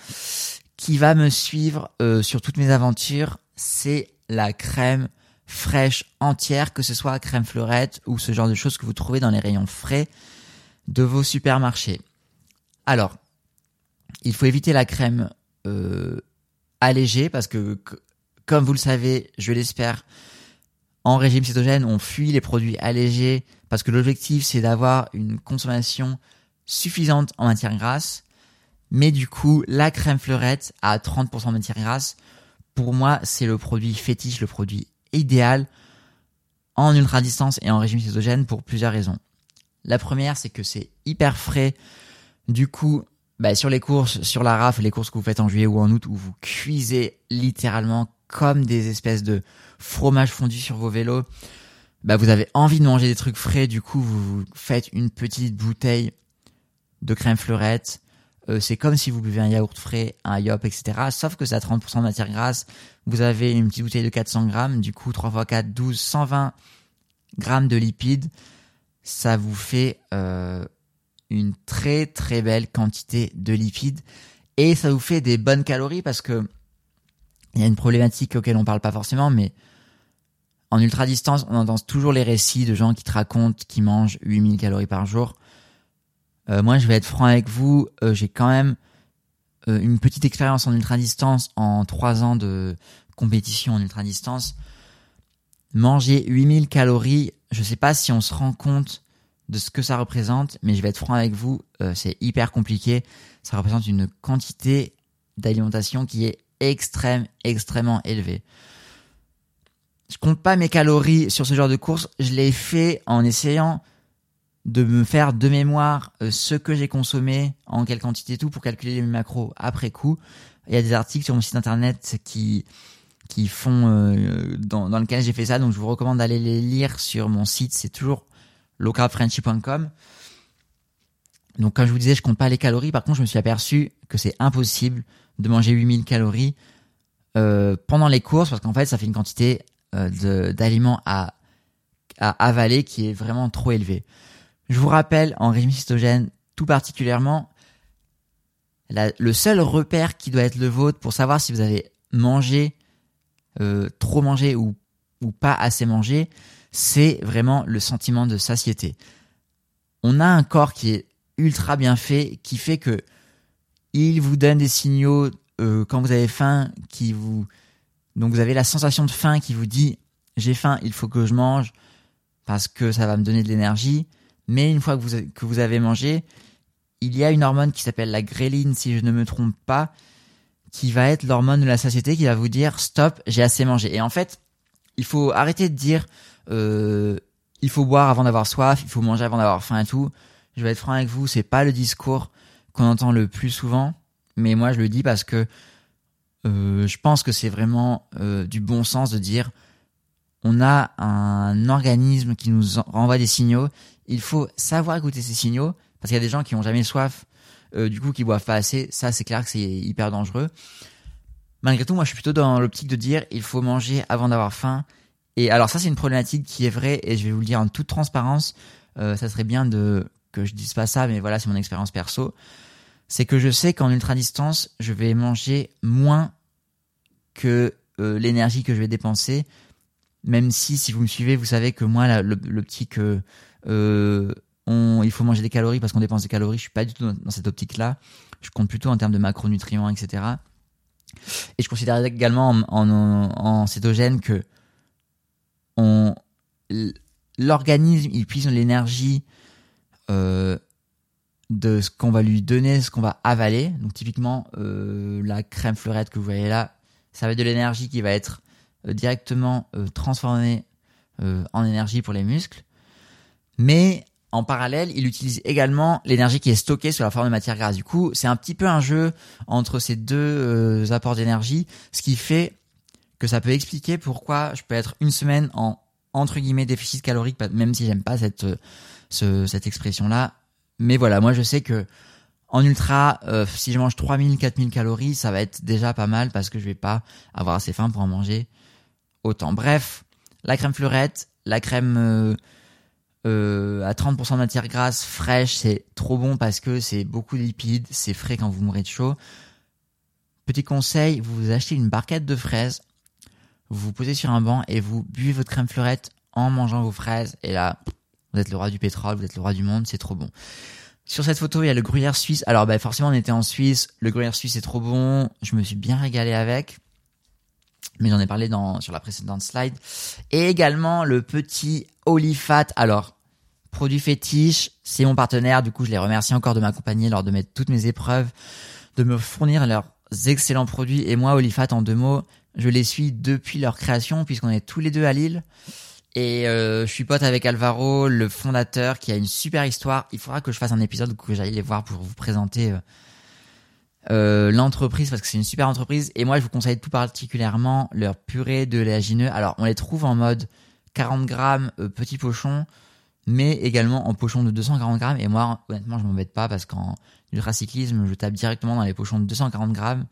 qui va me suivre euh, sur toutes mes aventures, c'est la crème fraîche entière, que ce soit crème fleurette ou ce genre de choses que vous trouvez dans les rayons frais de vos supermarchés. Alors, il faut éviter la crème euh, allégé parce que, comme vous le savez, je l'espère, en régime cétogène, on fuit les produits allégés parce que l'objectif c'est d'avoir une consommation suffisante en matière grasse. Mais du coup, la crème fleurette à 30% de matière grasse, pour moi, c'est le produit fétiche, le produit idéal en ultra distance et en régime cétogène pour plusieurs raisons. La première, c'est que c'est hyper frais. Du coup, bah, sur les courses, sur la rafle, les courses que vous faites en juillet ou en août, où vous cuisez littéralement comme des espèces de fromage fondu sur vos vélos, bah, vous avez envie de manger des trucs frais, du coup, vous faites une petite bouteille de crème fleurette. Euh, c'est comme si vous buvez un yaourt frais, un yop, etc. Sauf que c'est à 30% de matière grasse. Vous avez une petite bouteille de 400 grammes, du coup, 3 x 4, 12, 120 grammes de lipides. Ça vous fait euh, une très très belle quantité de lipides et ça vous fait des bonnes calories parce que il y a une problématique auquel on parle pas forcément, mais en ultra distance, on entend toujours les récits de gens qui te racontent qu'ils mangent 8000 calories par jour. Euh, moi, je vais être franc avec vous, euh, j'ai quand même euh, une petite expérience en ultra distance en trois ans de compétition en ultra distance. Manger 8000 calories, je sais pas si on se rend compte de ce que ça représente, mais je vais être franc avec vous, euh, c'est hyper compliqué. Ça représente une quantité d'alimentation qui est extrême, extrêmement élevée. Je compte pas mes calories sur ce genre de course, je l'ai fait en essayant de me faire de mémoire euh, ce que j'ai consommé, en quelle quantité tout, pour calculer les macros après coup. Il y a des articles sur mon site internet qui font euh, dans, dans lequel j'ai fait ça, donc je vous recommande d'aller les lire sur mon site. C'est toujours localfrenchy.com. Donc comme je vous disais, je compte pas les calories. Par contre, je me suis aperçu que c'est impossible de manger 8000 calories euh, pendant les courses parce qu'en fait, ça fait une quantité d'aliments à avaler qui est vraiment trop élevée. Je vous rappelle, en régime cétogène, tout particulièrement, le seul repère qui doit être le vôtre pour savoir si vous avez mangé, euh, trop mangé ou, ou pas assez mangé, c'est vraiment le sentiment de satiété. On a un corps qui est ultra bien fait, qui fait que il vous donne des signaux euh, quand vous avez faim, qui vous Donc vous avez la sensation de faim qui vous dit j'ai faim, il faut que je mange parce que ça va me donner de l'énergie. Mais une fois que vous, que vous avez mangé, il y a une hormone qui s'appelle la gréline, si je ne me trompe pas, qui va être l'hormone de la satiété qui va vous dire stop, j'ai assez mangé. Et en fait, il faut arrêter de dire euh, il faut boire avant d'avoir soif, il faut manger avant d'avoir faim et tout. Je vais être franc avec vous, c'est pas le discours qu'on entend le plus souvent, mais moi je le dis parce que euh, je pense que c'est vraiment euh, du bon sens de dire on a un organisme qui nous renvoie des signaux. Il faut savoir écouter ces signaux parce qu'il y a des gens qui ont jamais soif, euh, du coup qui boivent pas assez. Ça c'est clair que c'est hyper dangereux. Malgré tout, moi je suis plutôt dans l'optique de dire il faut manger avant d'avoir faim. Et alors ça c'est une problématique qui est vraie et je vais vous le dire en toute transparence. ça serait bien de que je dise pas ça, mais voilà c'est mon expérience perso c'est que je sais qu'en ultra distance, je vais manger moins que euh, l'énergie que je vais dépenser. Même si, si vous me suivez, vous savez que moi, que euh, il faut manger des calories parce qu'on dépense des calories, je suis pas du tout dans, cette optique-là. Je compte plutôt en termes de macronutriments, etc. Et je considère également en, cétogène que l'organisme il puise l'énergie euh, de ce qu'on va lui donner, ce qu'on va avaler. Donc typiquement, euh, la crème fleurette que vous voyez là, ça va être de l'énergie qui va être directement euh, transformée en énergie pour les muscles. Mais en parallèle, il utilise également l'énergie qui est stockée sous la forme de matière grasse. Du coup, c'est un petit peu un jeu entre ces deux apports d'énergie, ce qui fait que ça peut expliquer pourquoi je peux être une semaine en entre guillemets déficit calorique, même si j'aime pas cette cette expression là, mais voilà, moi je sais que en ultra, euh, si je mange 3000, 4000 calories, ça va être déjà pas mal parce que je vais pas avoir assez faim pour en manger autant. Bref, la crème fleurette, la crème euh, euh, à 30% de matière grasse fraîche, c'est trop bon parce que c'est beaucoup de lipides, c'est frais quand vous mourrez de chaud. Petit conseil, vous achetez une barquette de fraises, vous vous posez sur un banc et vous buvez votre crème fleurette en mangeant vos fraises et là, vous êtes le roi du pétrole, vous êtes le roi du monde, c'est trop bon. Sur cette photo, il y a le gruyère suisse. Alors, bah, forcément, on était en Suisse. Le gruyère suisse est trop bon. Je me suis bien régalé avec. Mais j'en ai parlé dans, sur la précédente slide. Et également, le petit Olifat. Alors, produit fétiche. C'est mon partenaire. Du coup, je les remercie encore de m'accompagner lors de mes, toutes mes épreuves, de me fournir leurs excellents produits. Et moi, Olifat, en deux mots, je les suis depuis leur création puisqu'on est tous les deux à Lille. Et euh, je suis pote avec Alvaro, le fondateur, qui a une super histoire. Il faudra que je fasse un épisode que j'aille les voir pour vous présenter euh, euh, l'entreprise parce que c'est une super entreprise. Et moi, je vous conseille tout particulièrement leur purée de léagineux. Alors, on les trouve en mode 40 grammes petit pochon, mais également en pochon de 240 grammes. Et moi, honnêtement, je m'embête pas parce qu'en ultracyclisme, je tape directement dans les pochons de 240 grammes.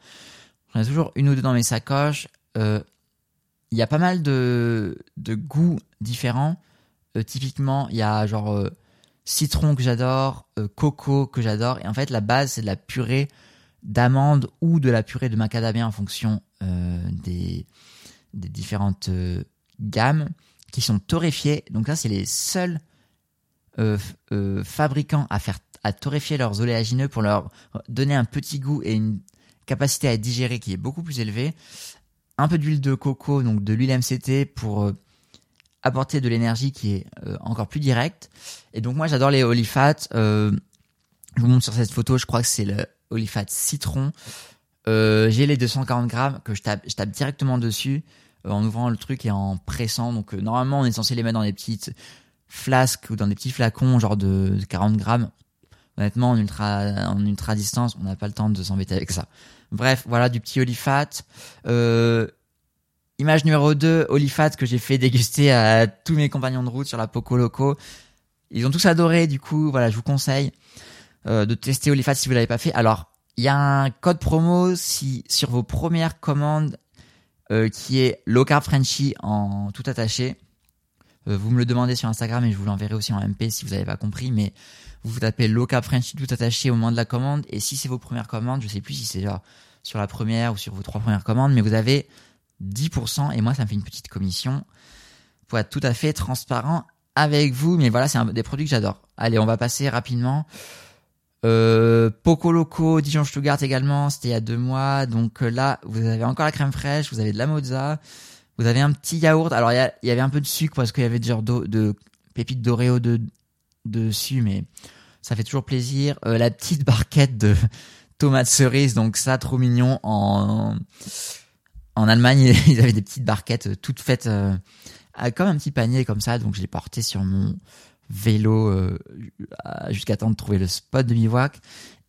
J'en ai toujours une ou deux dans mes sacoches. Euh, il y a pas mal de, de goûts différents. Euh, typiquement, il y a genre euh, citron que j'adore, euh, coco que j'adore. Et en fait, la base, c'est de la purée d'amande ou de la purée de macadamia en fonction des, des différentes gammes qui sont torréfiées. Donc là, c'est les seuls fabricants à faire à torréfier leurs oléagineux pour leur donner un petit goût et une capacité à digérer qui est beaucoup plus élevée un peu d'huile de coco, donc de l'huile MCT pour euh, apporter de l'énergie qui est euh, encore plus directe. Et donc moi j'adore les. Euh, je vous montre sur cette photo, je crois que c'est le olifat citron. J'ai les 240 grammes que je tape, je tape directement dessus en ouvrant le truc et en pressant. Donc normalement on est censé les mettre dans des petites flasques ou dans des petits flacons genre de 40 grammes. Honnêtement en ultra en ultra distance on n'a pas le temps de s'embêter avec ça. Bref, voilà du petit olifat. Euh, image numéro 2, olifat que j'ai fait déguster à tous mes compagnons de route sur la Poco Loco. Ils ont tous adoré, du coup, voilà, je vous conseille euh, de tester olifat si vous l'avez pas fait. Alors, il y a un code promo si sur vos premières commandes euh, qui est low carb Frenchy en tout attaché. Euh, vous me le demandez sur Instagram et je vous l'enverrai aussi en MP si vous n'avez pas compris, mais vous tapez low carb Frenchy tout attaché au moment de la commande et si c'est vos premières commandes, je sais plus si c'est genre sur la première ou sur vos trois premières commandes, mais vous avez 10% et moi ça me fait une petite commission pour être tout à fait transparent avec vous. Mais voilà, c'est un des produits que j'adore. Allez, on va passer rapidement Euh, Poco Loco, Dijon Stuttgart également, c'était il y a deux mois. Donc euh, là, vous avez encore la crème fraîche, vous avez de la mozza, vous avez un petit yaourt. Alors il y, avait un peu de sucre parce qu'il y avait genre de, de pépites d'Oreo de, dessus, mais ça fait toujours plaisir. Euh, la petite (laughs) barquette de tomates cerises, donc ça trop mignon. En en Allemagne, (laughs) ils avaient des petites barquettes toutes faites euh, comme un petit panier comme ça, donc je l'ai porté sur mon vélo euh, jusqu'à temps de trouver le spot de bivouac.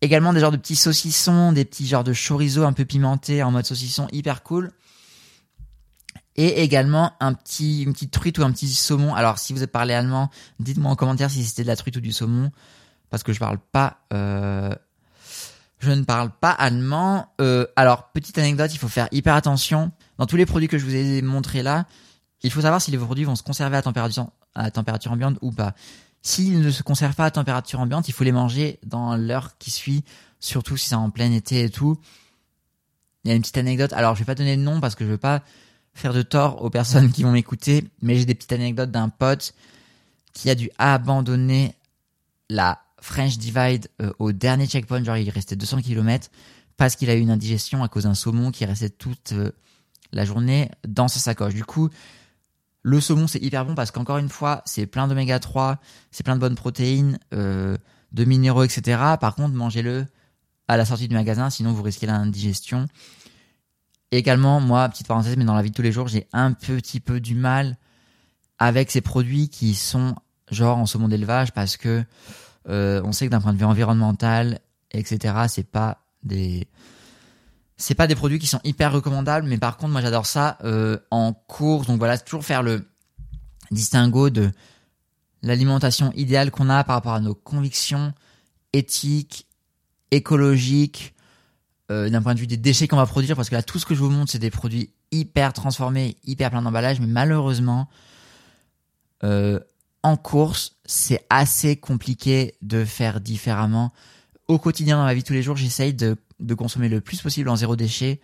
Également des genres de petits saucissons, des petits genres de chorizo un peu pimentés en mode saucisson hyper cool. Et également un petit, une petite truite ou un petit saumon. Alors si vous parlé allemand, dites-moi en commentaire si c'était de la truite ou du saumon, parce que je parle pas. Euh, je ne parle pas allemand. Euh, alors petite anecdote, il faut faire hyper attention dans tous les produits que je vous ai montrés là. Il faut savoir si les produits vont se conserver à température à température ambiante ou pas. S'ils ne se conservent pas à température ambiante, il faut les manger dans l'heure qui suit, surtout si c'est en plein été et tout. Il y a une petite anecdote. Alors, je vais pas donner de nom parce que je veux pas faire de tort aux personnes qui vont m'écouter, mais j'ai des petites anecdotes d'un pote qui a dû abandonner la French Divide euh, au dernier checkpoint, genre il restait 200 km parce qu'il a eu une indigestion à cause d'un saumon qui restait toute euh, la journée dans sa sacoche. Du coup, le saumon, c'est hyper bon parce qu'encore une fois, c'est plein d'oméga 3, c'est plein de bonnes protéines, euh, de minéraux, etc. Par contre, mangez-le à la sortie du magasin, sinon vous risquez l'indigestion. Également, moi, petite parenthèse, mais dans la vie de tous les jours, j'ai un petit peu du mal avec ces produits qui sont genre en saumon d'élevage parce que euh, on sait que d'un point de vue environnemental, etc., c'est pas des c'est pas des produits qui sont hyper recommandables, mais par contre, moi j'adore ça euh, en course. Donc voilà, toujours faire le distinguo de l'alimentation idéale qu'on a par rapport à nos convictions éthiques, écologiques, euh, d'un point de vue des déchets qu'on va produire, parce que là, tout ce que je vous montre, c'est des produits hyper transformés, hyper plein d'emballage, mais malheureusement, euh, en course, c'est assez compliqué de faire différemment. Au quotidien, dans la vie tous les jours, j'essaye de de consommer le plus possible en zéro déchet,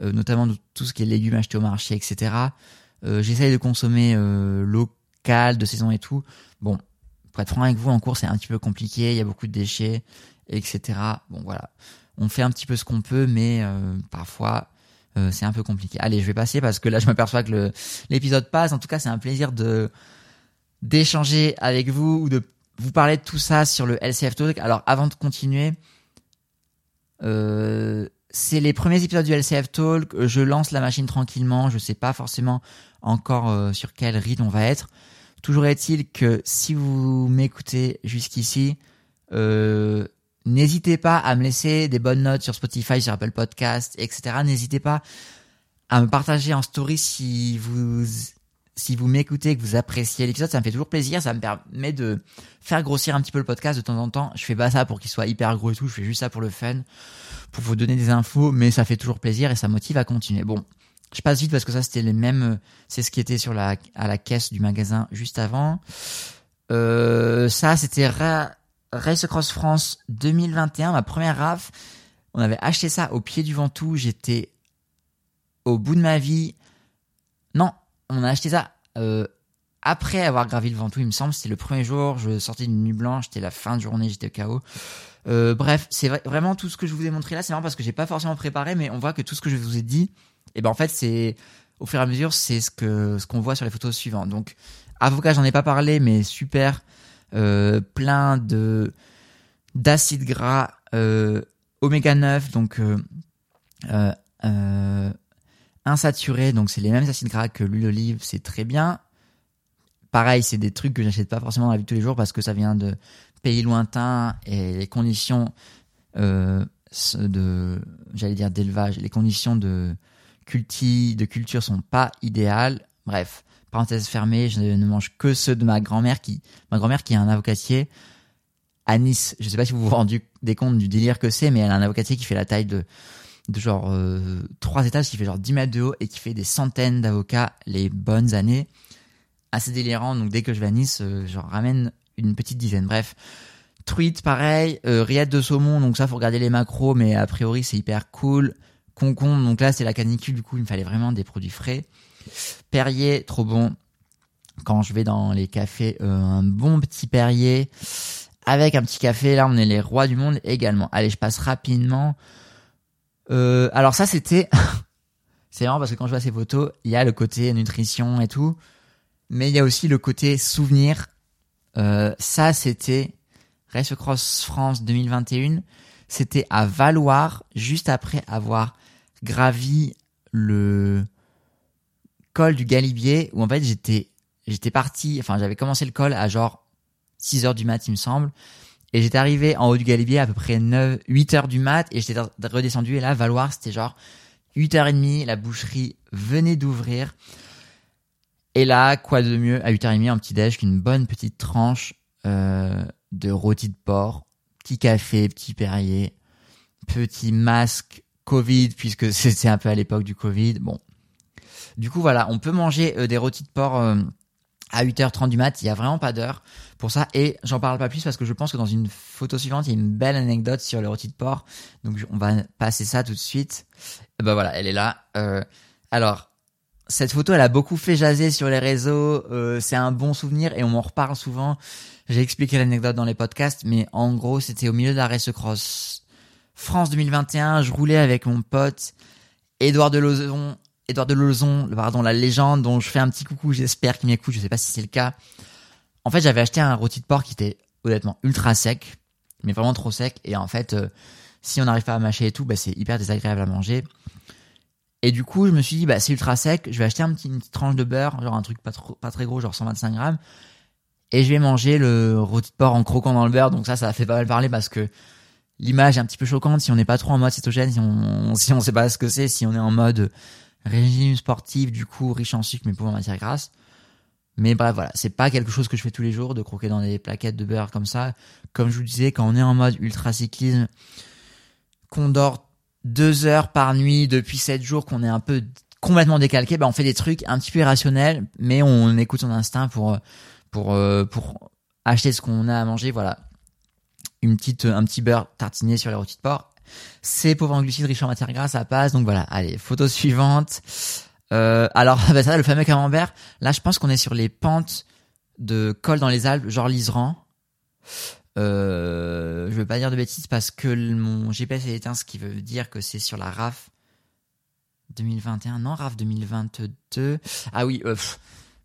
euh, notamment tout ce qui est légumes achetés au marché, etc. Euh, J'essaye de consommer euh, local, de saison et tout. Bon, pour être franc avec vous, en cours c'est un petit peu compliqué, il y a beaucoup de déchets, etc. Bon voilà, on fait un petit peu ce qu'on peut, mais euh, parfois euh, c'est un peu compliqué. Allez, je vais passer parce que là je m'aperçois que l'épisode passe. En tout cas, c'est un plaisir de d'échanger avec vous ou de vous parler de tout ça sur le LCF Talk. Alors avant de continuer, euh, c'est les premiers épisodes du LCF Talk. Je lance la machine tranquillement. Je sais pas forcément encore euh, sur quel rythme on va être. Toujours est-il que si vous m'écoutez jusqu'ici, euh, n'hésitez pas à me laisser des bonnes notes sur Spotify, sur Apple Podcast, etc. N'hésitez pas à me partager en story si vous si vous m'écoutez, que vous appréciez l'épisode, ça me fait toujours plaisir. Ça me permet de faire grossir un petit peu le podcast de temps en temps. Je fais pas ça pour qu'il soit hyper gros et tout. Je fais juste ça pour le fun, pour vous donner des infos, mais ça fait toujours plaisir et ça motive à continuer. Bon, je passe vite parce que ça c'était les mêmes. C'est ce qui était sur la à la caisse du magasin juste avant. Euh, ça c'était Race Cross France 2021, ma première RAF. On avait acheté ça au pied du Ventoux. J'étais au bout de ma vie. On a acheté ça euh, après avoir gravi le Ventoux, il me semble. C'était le premier jour, je sortais d'une nuit blanche, c'était la fin de journée, j'étais KO. Euh, bref, c'est vraiment tout ce que je vous ai montré là. C'est marrant parce que j'ai pas forcément préparé, mais on voit que tout ce que je vous ai dit, eh ben en fait c'est au fur et à mesure, c'est ce que ce qu'on voit sur les photos suivantes. Donc avocat, j'en ai pas parlé, mais super, euh, plein de d'acides gras, euh, oméga 9, donc insaturé, donc c'est les mêmes acides gras que l'huile d'olive, c'est très bien. Pareil, c'est des trucs que j'achète pas forcément dans la vie de tous les jours parce que ça vient de pays lointains et les conditions euh, de, j'allais dire d'élevage, les conditions de culti, de culture sont pas idéales. Bref, parenthèse fermée, je ne mange que ceux de ma grand-mère qui, ma grand-mère qui est un avocatier à Nice. Je sais pas si vous vous (laughs) rendez des compte du délire que c'est, mais elle a un avocatier qui fait la taille de de genre euh, trois étages qui fait genre 10 mètres de haut et qui fait des centaines d'avocats les bonnes années. Assez délirant, donc dès que je vais à Nice, euh, j'en ramène une petite dizaine. Bref, truite pareil, euh, rillettes de saumon, donc ça faut regarder les macros, mais a priori c'est hyper cool. Concombre, donc là c'est la canicule, du coup il me fallait vraiment des produits frais. Perrier, trop bon. Quand je vais dans les cafés, euh, un bon petit Perrier avec un petit café. Là, on est les rois du monde également. Allez, je passe rapidement. Euh, alors ça, c'était... (laughs) c'est marrant parce que quand je vois ces photos, il y a le côté nutrition et tout, mais il y a aussi le côté souvenir. Euh, ça, c'était Race Cross France 2021. C'était à Valoir, juste après avoir gravi le col du Galibier, où en fait j'étais j'étais parti, enfin j'avais commencé le col à genre 6 heures du mat, il me semble. Et j'étais arrivé en haut du Galibier à peu près 9, 8 heures du mat et j'étais redescendu et là, Valoir, c'était genre 8h30, la boucherie venait d'ouvrir. Et là, quoi de mieux à 8h30 un petit déj qu'une bonne petite tranche euh, de rôti de porc, petit café, petit Perrier, petit masque Covid puisque (laughs) c'était un peu à l'époque du Covid. Bon. Du coup voilà, on peut manger euh, des rôtis de porc euh, à 8h30 du mat, il y a vraiment pas d'heure pour ça et j'en parle pas plus parce que je pense que dans une photo suivante, il y a une belle anecdote sur le rôti de porc. Donc on va passer ça tout de suite. bah voilà, elle est là. Euh, alors cette photo, elle a beaucoup fait jaser sur les réseaux. Euh, c'est un bon souvenir et on m'en reparle souvent. J'ai expliqué l'anecdote dans les podcasts, mais en gros, c'était au milieu de la race cross France 2021. Je roulais avec mon pote Édouard Delozon, Édouard Delozon, pardon, la légende dont je fais un petit coucou. J'espère qu'il m'écoute. Je sais pas si c'est le cas. En fait, j'avais acheté un rôti de porc qui était honnêtement ultra sec, mais vraiment trop sec. Et en fait, euh, si on n'arrive pas à mâcher et tout, bah, c'est hyper désagréable à manger. Et du coup, je me suis dit, bah, c'est ultra sec, je vais acheter une petite tranche de beurre, genre un truc pas, trop, pas très gros, genre 125 grammes, et je vais manger le rôti de porc en croquant dans le beurre. Donc ça, ça a fait pas mal parler parce que l'image est un petit peu choquante si on n'est pas trop en mode cétogène, si on, si on sait pas ce que c'est, si on est en mode régime sportif, du coup, riche en sucre, mais pauvre en matière grasse. Mais bref, voilà, c'est pas quelque chose que je fais tous les jours de croquer dans des plaquettes de beurre comme ça. Comme je vous disais, quand on est en mode ultra cyclisme, qu'on dort deux heures par nuit depuis sept jours, qu'on est un peu complètement décalqué, bah on fait des trucs un petit peu irrationnels, mais on écoute son instinct pour pour euh, pour acheter ce qu'on a à manger. Voilà, une petite un petit beurre tartiné sur les rôtis de porc. C'est pauvre en glucides, riche en matière grasse, ça passe. Donc voilà, allez, photo suivante. Euh, alors, (laughs) bah le fameux camembert. Là, je pense qu'on est sur les pentes de col dans les Alpes, genre l'Iseran. Euh, je veux pas dire de bêtises parce que mon GPS est éteint, ce qui veut dire que c'est sur la RAF 2021. Non, RAF 2022. Ah oui, euh,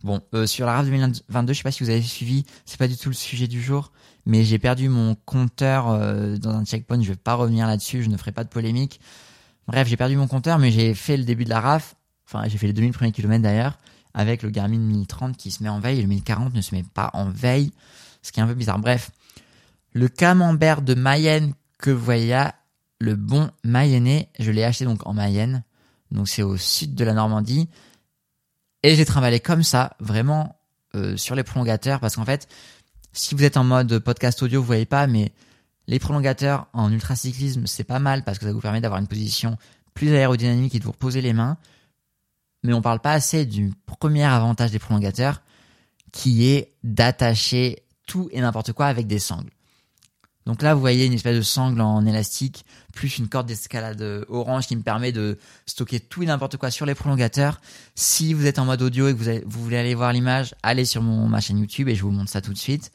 bon, euh, sur la RAF 2022, je sais pas si vous avez suivi, c'est pas du tout le sujet du jour, mais j'ai perdu mon compteur euh, dans un checkpoint. Je vais pas revenir là-dessus, je ne ferai pas de polémique. Bref, j'ai perdu mon compteur, mais j'ai fait le début de la RAF. Enfin, j'ai fait les 2000 premiers kilomètres d'ailleurs, avec le Garmin 1030 qui se met en veille et le 1040 ne se met pas en veille, ce qui est un peu bizarre. Bref, le camembert de Mayenne que vous voyez là, le bon mayennais, je l'ai acheté donc en Mayenne. Donc c'est au sud de la Normandie. Et j'ai trimballé comme ça, vraiment euh, sur les prolongateurs, parce qu'en fait, si vous êtes en mode podcast audio, vous voyez pas, mais les prolongateurs en ultracyclisme, c'est pas mal parce que ça vous permet d'avoir une position plus aérodynamique et de vous reposer les mains. Mais on parle pas assez du premier avantage des prolongateurs, qui est d'attacher tout et n'importe quoi avec des sangles. Donc là, vous voyez une espèce de sangle en élastique, plus une corde d'escalade orange qui me permet de stocker tout et n'importe quoi sur les prolongateurs. Si vous êtes en mode audio et que vous, voulez aller voir l'image, allez sur mon, ma chaîne YouTube et je vous montre ça tout de suite.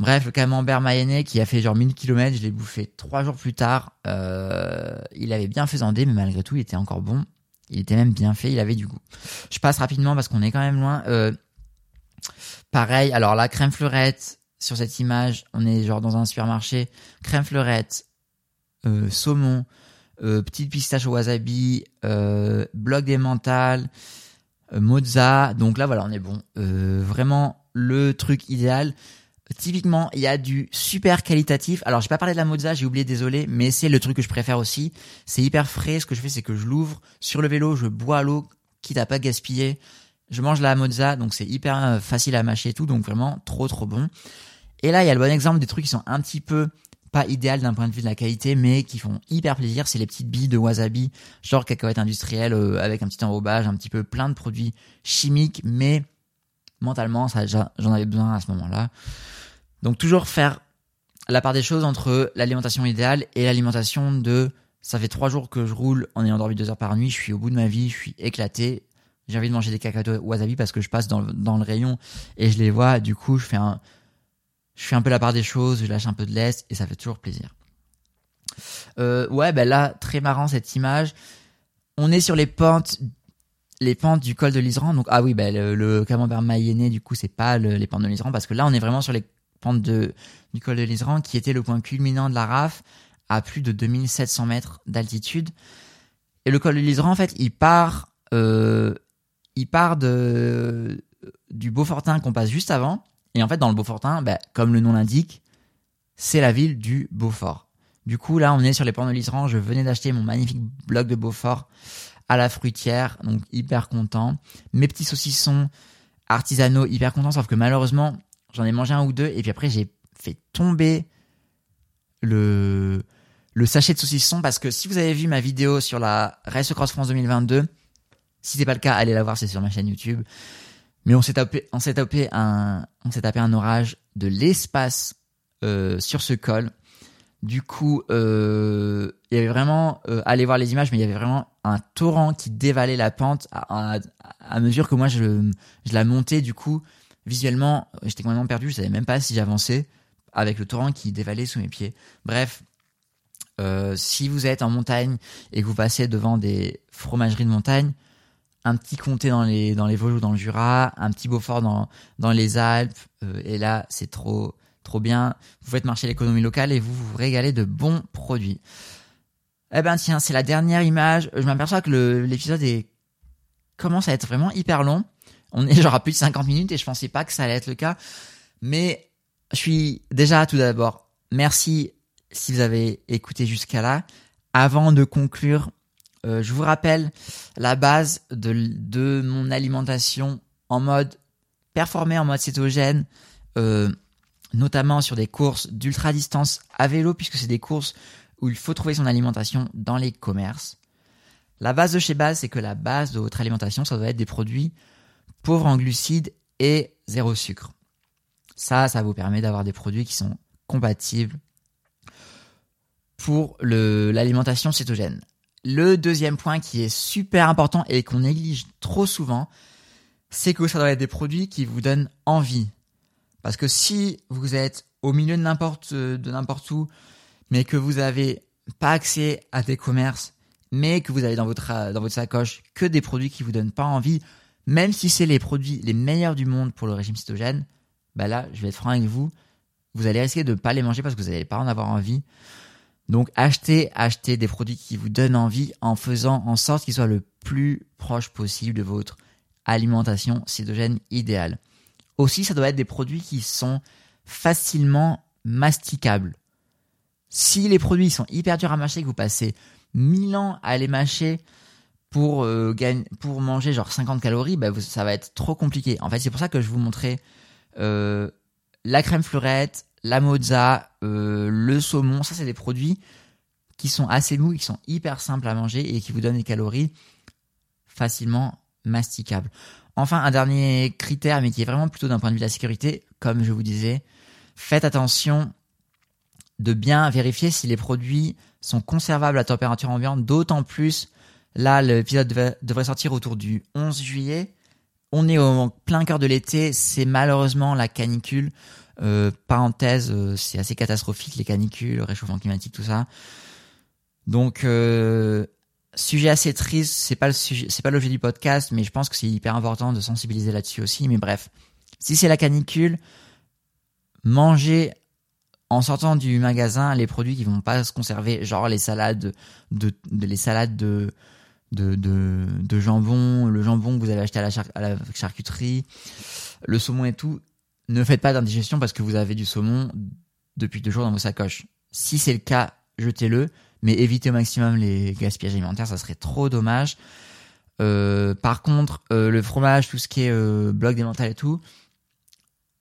Bref, le camembert mayennais qui a fait genre 1000 km, je l'ai bouffé trois jours plus tard. Euh, il avait bien faisandé, mais malgré tout, il était encore bon. Il était même bien fait, il avait du goût. Je passe rapidement parce qu'on est quand même loin. Euh, pareil, alors la crème fleurette, sur cette image, on est genre dans un supermarché, crème fleurette, euh, saumon, euh, petite pistache au wasabi, euh, bloc d'emmental, euh, mozza. Donc là, voilà, on est bon. Vraiment le truc idéal. Typiquement, il y a du super qualitatif. Alors, j'ai pas parlé de la mozza, j'ai oublié, désolé, mais c'est le truc que je préfère aussi. C'est hyper frais. Ce que je fais, c'est que je l'ouvre sur le vélo, je bois l'eau, quitte à pas gaspiller. Je mange la mozza, donc c'est hyper facile à mâcher et tout, donc vraiment trop trop bon. Et là, il y a le bon exemple des trucs qui sont un petit peu pas idéal d'un point de vue de la qualité, mais qui font hyper plaisir. C'est les petites billes de wasabi, genre cacahuètes industrielles euh, avec un petit enrobage, un petit peu plein de produits chimiques, mais mentalement, ça, j'en avais besoin à ce moment-là. Donc toujours faire la part des choses entre l'alimentation idéale et l'alimentation de ça fait trois jours que je roule en ayant dormi deux heures par nuit, je suis au bout de ma vie, je suis éclaté, j'ai envie de manger des cacahuètes wasabi parce que je passe dans le, dans le rayon et je les vois, du coup je fais un je fais un peu la part des choses, je lâche un peu de l'est et ça fait toujours plaisir. Euh, ouais, ben là, très marrant cette image. On est sur les pentes, les pentes du col de l'Isran. Donc ah oui, ben le, le camembert mayennais, du coup, c'est pas les pentes de l'Isran parce que là, on est vraiment sur les pentes de du col de l'Isran, qui était le point culminant de la RAF à plus de 2700 mètres d'altitude. Et le col de l'Isran, en fait, il part, euh, il part de du Beaufortin qu'on passe juste avant. Et en fait, dans le Beaufortin, ben, comme le nom l'indique, c'est la ville du Beaufort. Du coup, là, on est sur les pentes de l'Isran. Je venais d'acheter mon magnifique bloc de Beaufort à la fruitière, donc hyper content. Mes petits saucissons artisanaux, hyper content, sauf que malheureusement, j'en ai mangé un ou deux, et puis après, j'ai fait tomber le, le sachet de saucissons, parce que si vous avez vu ma vidéo sur la Race Cross France 2022, si c'est pas le cas, allez la voir, c'est sur ma chaîne YouTube. Mais on s'est tapé, on s'est tapé un, on s'est tapé un orage de l'espace euh, sur ce col. Du coup, euh, il y avait vraiment, euh, allez voir les images, mais il y avait vraiment un torrent qui dévalait la pente à, à, mesure que moi je, je la montais. Du coup, visuellement, j'étais complètement perdu. Je savais même pas si j'avançais avec le torrent qui dévalait sous mes pieds. Bref, euh, si vous êtes en montagne et que vous passez devant des fromageries de montagne, un petit comté dans les dans les Vosges ou dans le Jura, un petit Beaufort dans dans les Alpes, euh, et là c'est trop trop bien. Vous faites marcher l'économie locale et vous vous régalez de bons produits. Eh ben tiens, c'est la dernière image. Je m'aperçois que l'épisode est commence à être vraiment hyper long. On est (laughs) genre à plus de 50 minutes et je pensais pas que ça allait être le cas. Mais je suis déjà tout d'abord merci si vous avez écouté jusqu'à là. Avant de conclure, euh, je vous rappelle la base de, de mon alimentation en mode performé en mode cétogène. Euh, notamment sur des courses d'ultra distance à vélo, puisque c'est des courses où il faut trouver son alimentation dans les commerces. La base de chez Base, c'est que la base de votre alimentation, ça doit être des produits pauvres en glucides et zéro sucre. Ça, ça vous permet d'avoir des produits qui sont compatibles pour l'alimentation cétogène. Le deuxième point qui est super important et qu'on néglige trop souvent, c'est que ça doit être des produits qui vous donnent envie. Parce que si vous êtes au milieu de n'importe de n'importe où, mais que vous avez pas accès à des commerces, mais que vous avez dans votre dans votre sacoche que des produits qui vous donnent pas envie, même si c'est les produits les meilleurs du monde pour le régime cétogène, bah là, je vais être franc avec vous, vous allez risquer de ne pas les manger parce que vous n'allez pas en avoir envie. Donc achetez, achetez des produits qui vous donnent envie en faisant en sorte qu'ils soient le plus proche possible de votre alimentation cétogène idéale. Aussi, ça doit être des produits qui sont facilement masticables. Si les produits sont hyper durs à mâcher, que vous passez 1000 ans à les mâcher pour, euh, pour manger genre 50 calories, bah, ça va être trop compliqué. En fait, c'est pour ça que je vous montrais euh, la crème fleurette, la mozza, euh, le saumon. Ça, c'est des produits qui sont assez mous, qui sont hyper simples à manger et qui vous donnent des calories facilement masticables. Enfin, un dernier critère, mais qui est vraiment plutôt d'un point de vue de la sécurité, comme je vous disais, faites attention de bien vérifier si les produits sont conservables à température ambiante, d'autant plus, là, l'épisode devrait, sortir autour du 11 juillet. On est au plein cœur de l'été, c'est malheureusement la canicule. Euh, parenthèse, euh, c'est assez catastrophique les canicules, le réchauffement climatique, tout ça. Donc euh, Sujet assez triste, c'est pas le sujet, c'est pas l'objet du podcast, mais je pense que c'est hyper important de sensibiliser là-dessus aussi. Mais bref, si c'est la canicule, mangez en sortant du magasin les produits qui vont pas se conserver, genre les salades de, de les salades de de, de, jambon, le jambon que vous avez acheté à la charcuterie, le saumon et tout. Ne faites pas d'indigestion parce que vous avez du saumon depuis deux jours dans vos sacoches. Si c'est le cas, jetez-le mais éviter au maximum les gaspillages alimentaires, ça serait trop dommage. Euh, par contre, euh, le fromage, tout ce qui est euh, bloc démental et tout,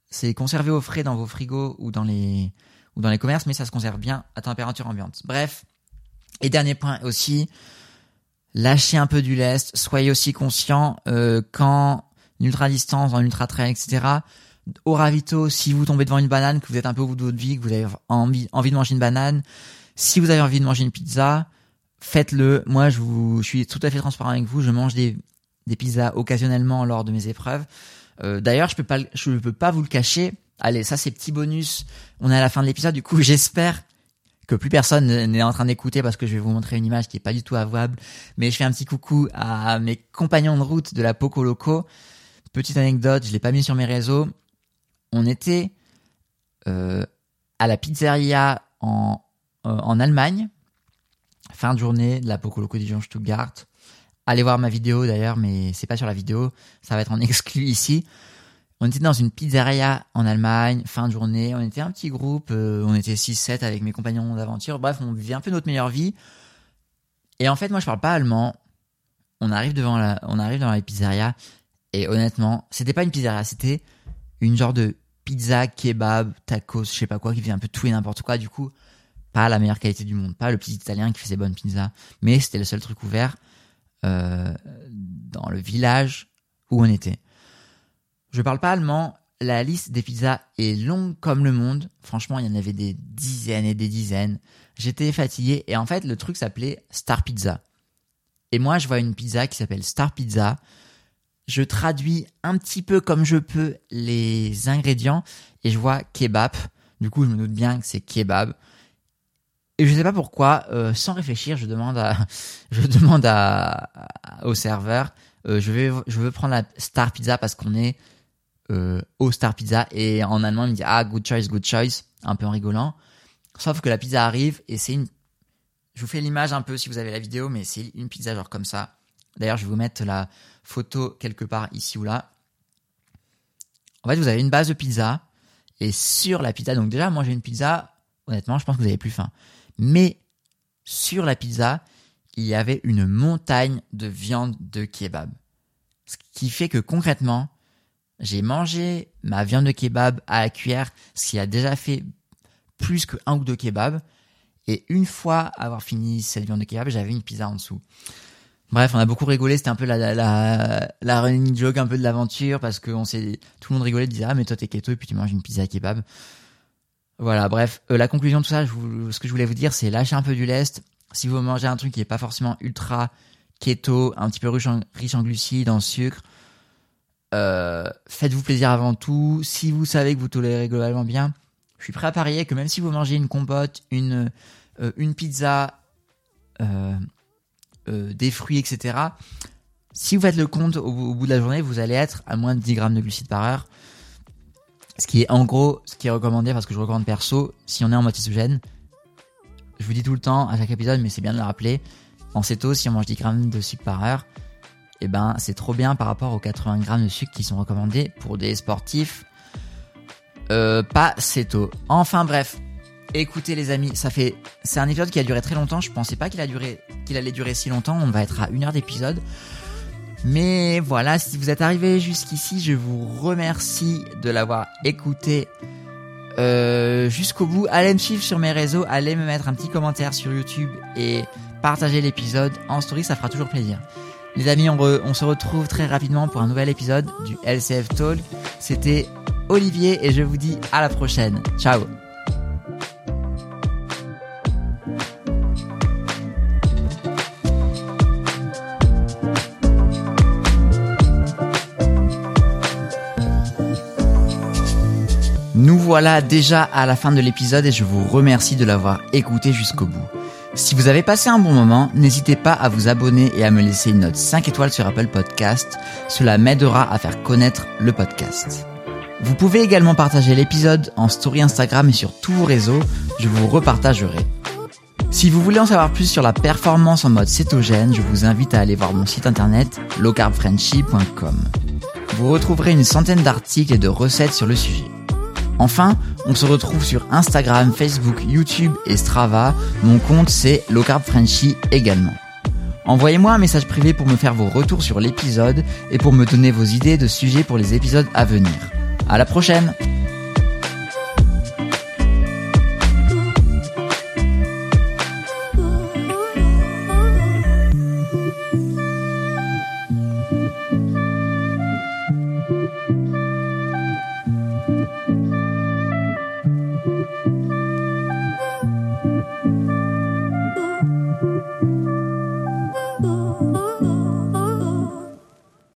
c'est conservé au frais dans vos frigos ou dans les ou dans les commerces, mais ça se conserve bien à température ambiante. Bref. Et dernier point aussi, lâchez un peu du lest, soyez aussi conscient euh, quand ultra distance, en ultra trail, etc. Au ravito, si vous tombez devant une banane, que vous êtes un peu au bout de votre vie, que vous avez envie, envie de manger une banane, si vous avez envie de manger une pizza, faites-le. Moi, je, vous, je suis tout à fait transparent avec vous. Je mange des, des pizzas occasionnellement lors de mes épreuves. Euh, D'ailleurs, je peux pas, je peux pas vous le cacher. Allez, ça c'est petit bonus. On est à la fin de l'épisode, du coup (laughs) j'espère que plus personne n'est en train d'écouter parce que je vais vous montrer une image qui est pas du tout avouable. Mais je fais un petit coucou à mes compagnons de route de la Poco Loco. Petite anecdote, je l'ai pas mis sur mes réseaux. On était euh, à la pizzeria en, euh, en Allemagne, fin de journée de la Poco Loco Dijon Stuttgart. Allez voir ma vidéo d'ailleurs, mais c'est pas sur la vidéo, ça va être en (laughs) exclu ici. On était dans une pizzeria en Allemagne, fin de journée. On était un petit groupe, euh, on était 6-7 avec mes compagnons d'aventure. Bref, on vivait un peu notre meilleure vie. Et en fait, moi, je parle pas allemand. On arrive devant la, dans la pizzeria. Et honnêtement, c'était pas une pizzeria, c'était une genre de pizza, kebab, tacos, je sais pas quoi, qui faisait un peu tout et n'importe quoi. Du coup, pas la meilleure qualité du monde, pas le petit italien qui faisait bonne pizza, mais c'était le seul truc ouvert euh, dans le village où on était. Je parle pas allemand. La liste des pizzas est longue comme le monde. Franchement, il y en avait des dizaines et des dizaines. J'étais fatigué et en fait, le truc s'appelait Star Pizza. Et moi, je vois une pizza qui s'appelle Star Pizza. Je traduis un petit peu comme je peux les ingrédients et je vois kebab. Du coup, je me doute bien que c'est kebab. Et je sais pas pourquoi, euh, sans réfléchir, je demande à, (laughs) je demande à, au serveur, euh, je vais, je veux prendre la Star Pizza parce qu'on est euh, au Star Pizza et en allemand il me dit ah good choice good choice un peu en rigolant sauf que la pizza arrive et c'est une je vous fais l'image un peu si vous avez la vidéo mais c'est une pizza genre comme ça d'ailleurs je vais vous mettre la photo quelque part ici ou là en fait vous avez une base de pizza et sur la pizza donc déjà j'ai une pizza honnêtement je pense que vous avez plus faim mais sur la pizza il y avait une montagne de viande de kebab ce qui fait que concrètement j'ai mangé ma viande de kebab à la cuillère, ce qui a déjà fait plus que un ou deux kebabs. Et une fois avoir fini cette viande de kebab, j'avais une pizza en dessous. Bref, on a beaucoup rigolé. C'était un peu la, running joke un peu de l'aventure parce que on s'est, tout le monde rigolait, disait ah mais toi t'es keto et puis tu manges une pizza kebab. Voilà. Bref, euh, la conclusion de tout ça, ce que je voulais vous dire, c'est lâcher un peu du lest. Si vous mangez un truc qui est pas forcément ultra keto, un petit peu riche en, glucides, en sucre, euh, faites-vous plaisir avant tout. Si vous savez que vous tolérez globalement bien, je suis prêt à parier que même si vous mangez une compote, une, euh, une pizza, euh, des fruits, etc., si vous faites le compte au, bout de la journée, vous allez être à moins de 10 grammes de glucides par heure. Ce qui est en gros ce qui est recommandé parce que je recommande perso, si on est en mode cétogène, je vous dis tout le temps à chaque épisode, mais c'est bien de le rappeler, en céto, si on mange 10 grammes de sucre par heure, eh ben c'est trop bien par rapport aux 80 grammes de sucre qui sont recommandés pour des sportifs euh, pas tôt. Enfin bref, écoutez les amis, ça fait c'est un épisode qui a duré très longtemps. Je pensais pas qu'il allait durer si longtemps. On va être à une heure d'épisode. Mais voilà, si vous êtes arrivé jusqu'ici, je vous remercie de l'avoir écouté euh, jusqu'au bout. Allez me suivre sur mes réseaux, allez me mettre un petit commentaire sur YouTube et partager l'épisode en story, ça fera toujours plaisir. Les amis, on, se retrouve très rapidement pour un nouvel épisode du LCF Talk. C'était Olivier et je vous dis à la prochaine. Ciao voilà déjà à la fin de l'épisode et je vous remercie de l'avoir écouté jusqu'au bout. Si vous avez passé un bon moment, n'hésitez pas à vous abonner et à me laisser une note 5 étoiles sur Apple Podcast. Cela m'aidera à faire connaître le podcast. Vous pouvez également partager l'épisode en story Instagram et sur tous vos réseaux. Je vous repartagerai. Si vous voulez en savoir plus sur la performance en mode cétogène, je vous invite à aller voir mon site internet lowcarbfrenchy.com. Vous retrouverez une centaine d'articles et de recettes sur le sujet. Enfin, on se retrouve sur Instagram, Facebook, YouTube et Strava. Mon compte c'est Low Frenchy également. Envoyez-moi un message privé pour me faire vos retours sur l'épisode et pour me donner vos idées de sujets pour les épisodes à venir. À la prochaine!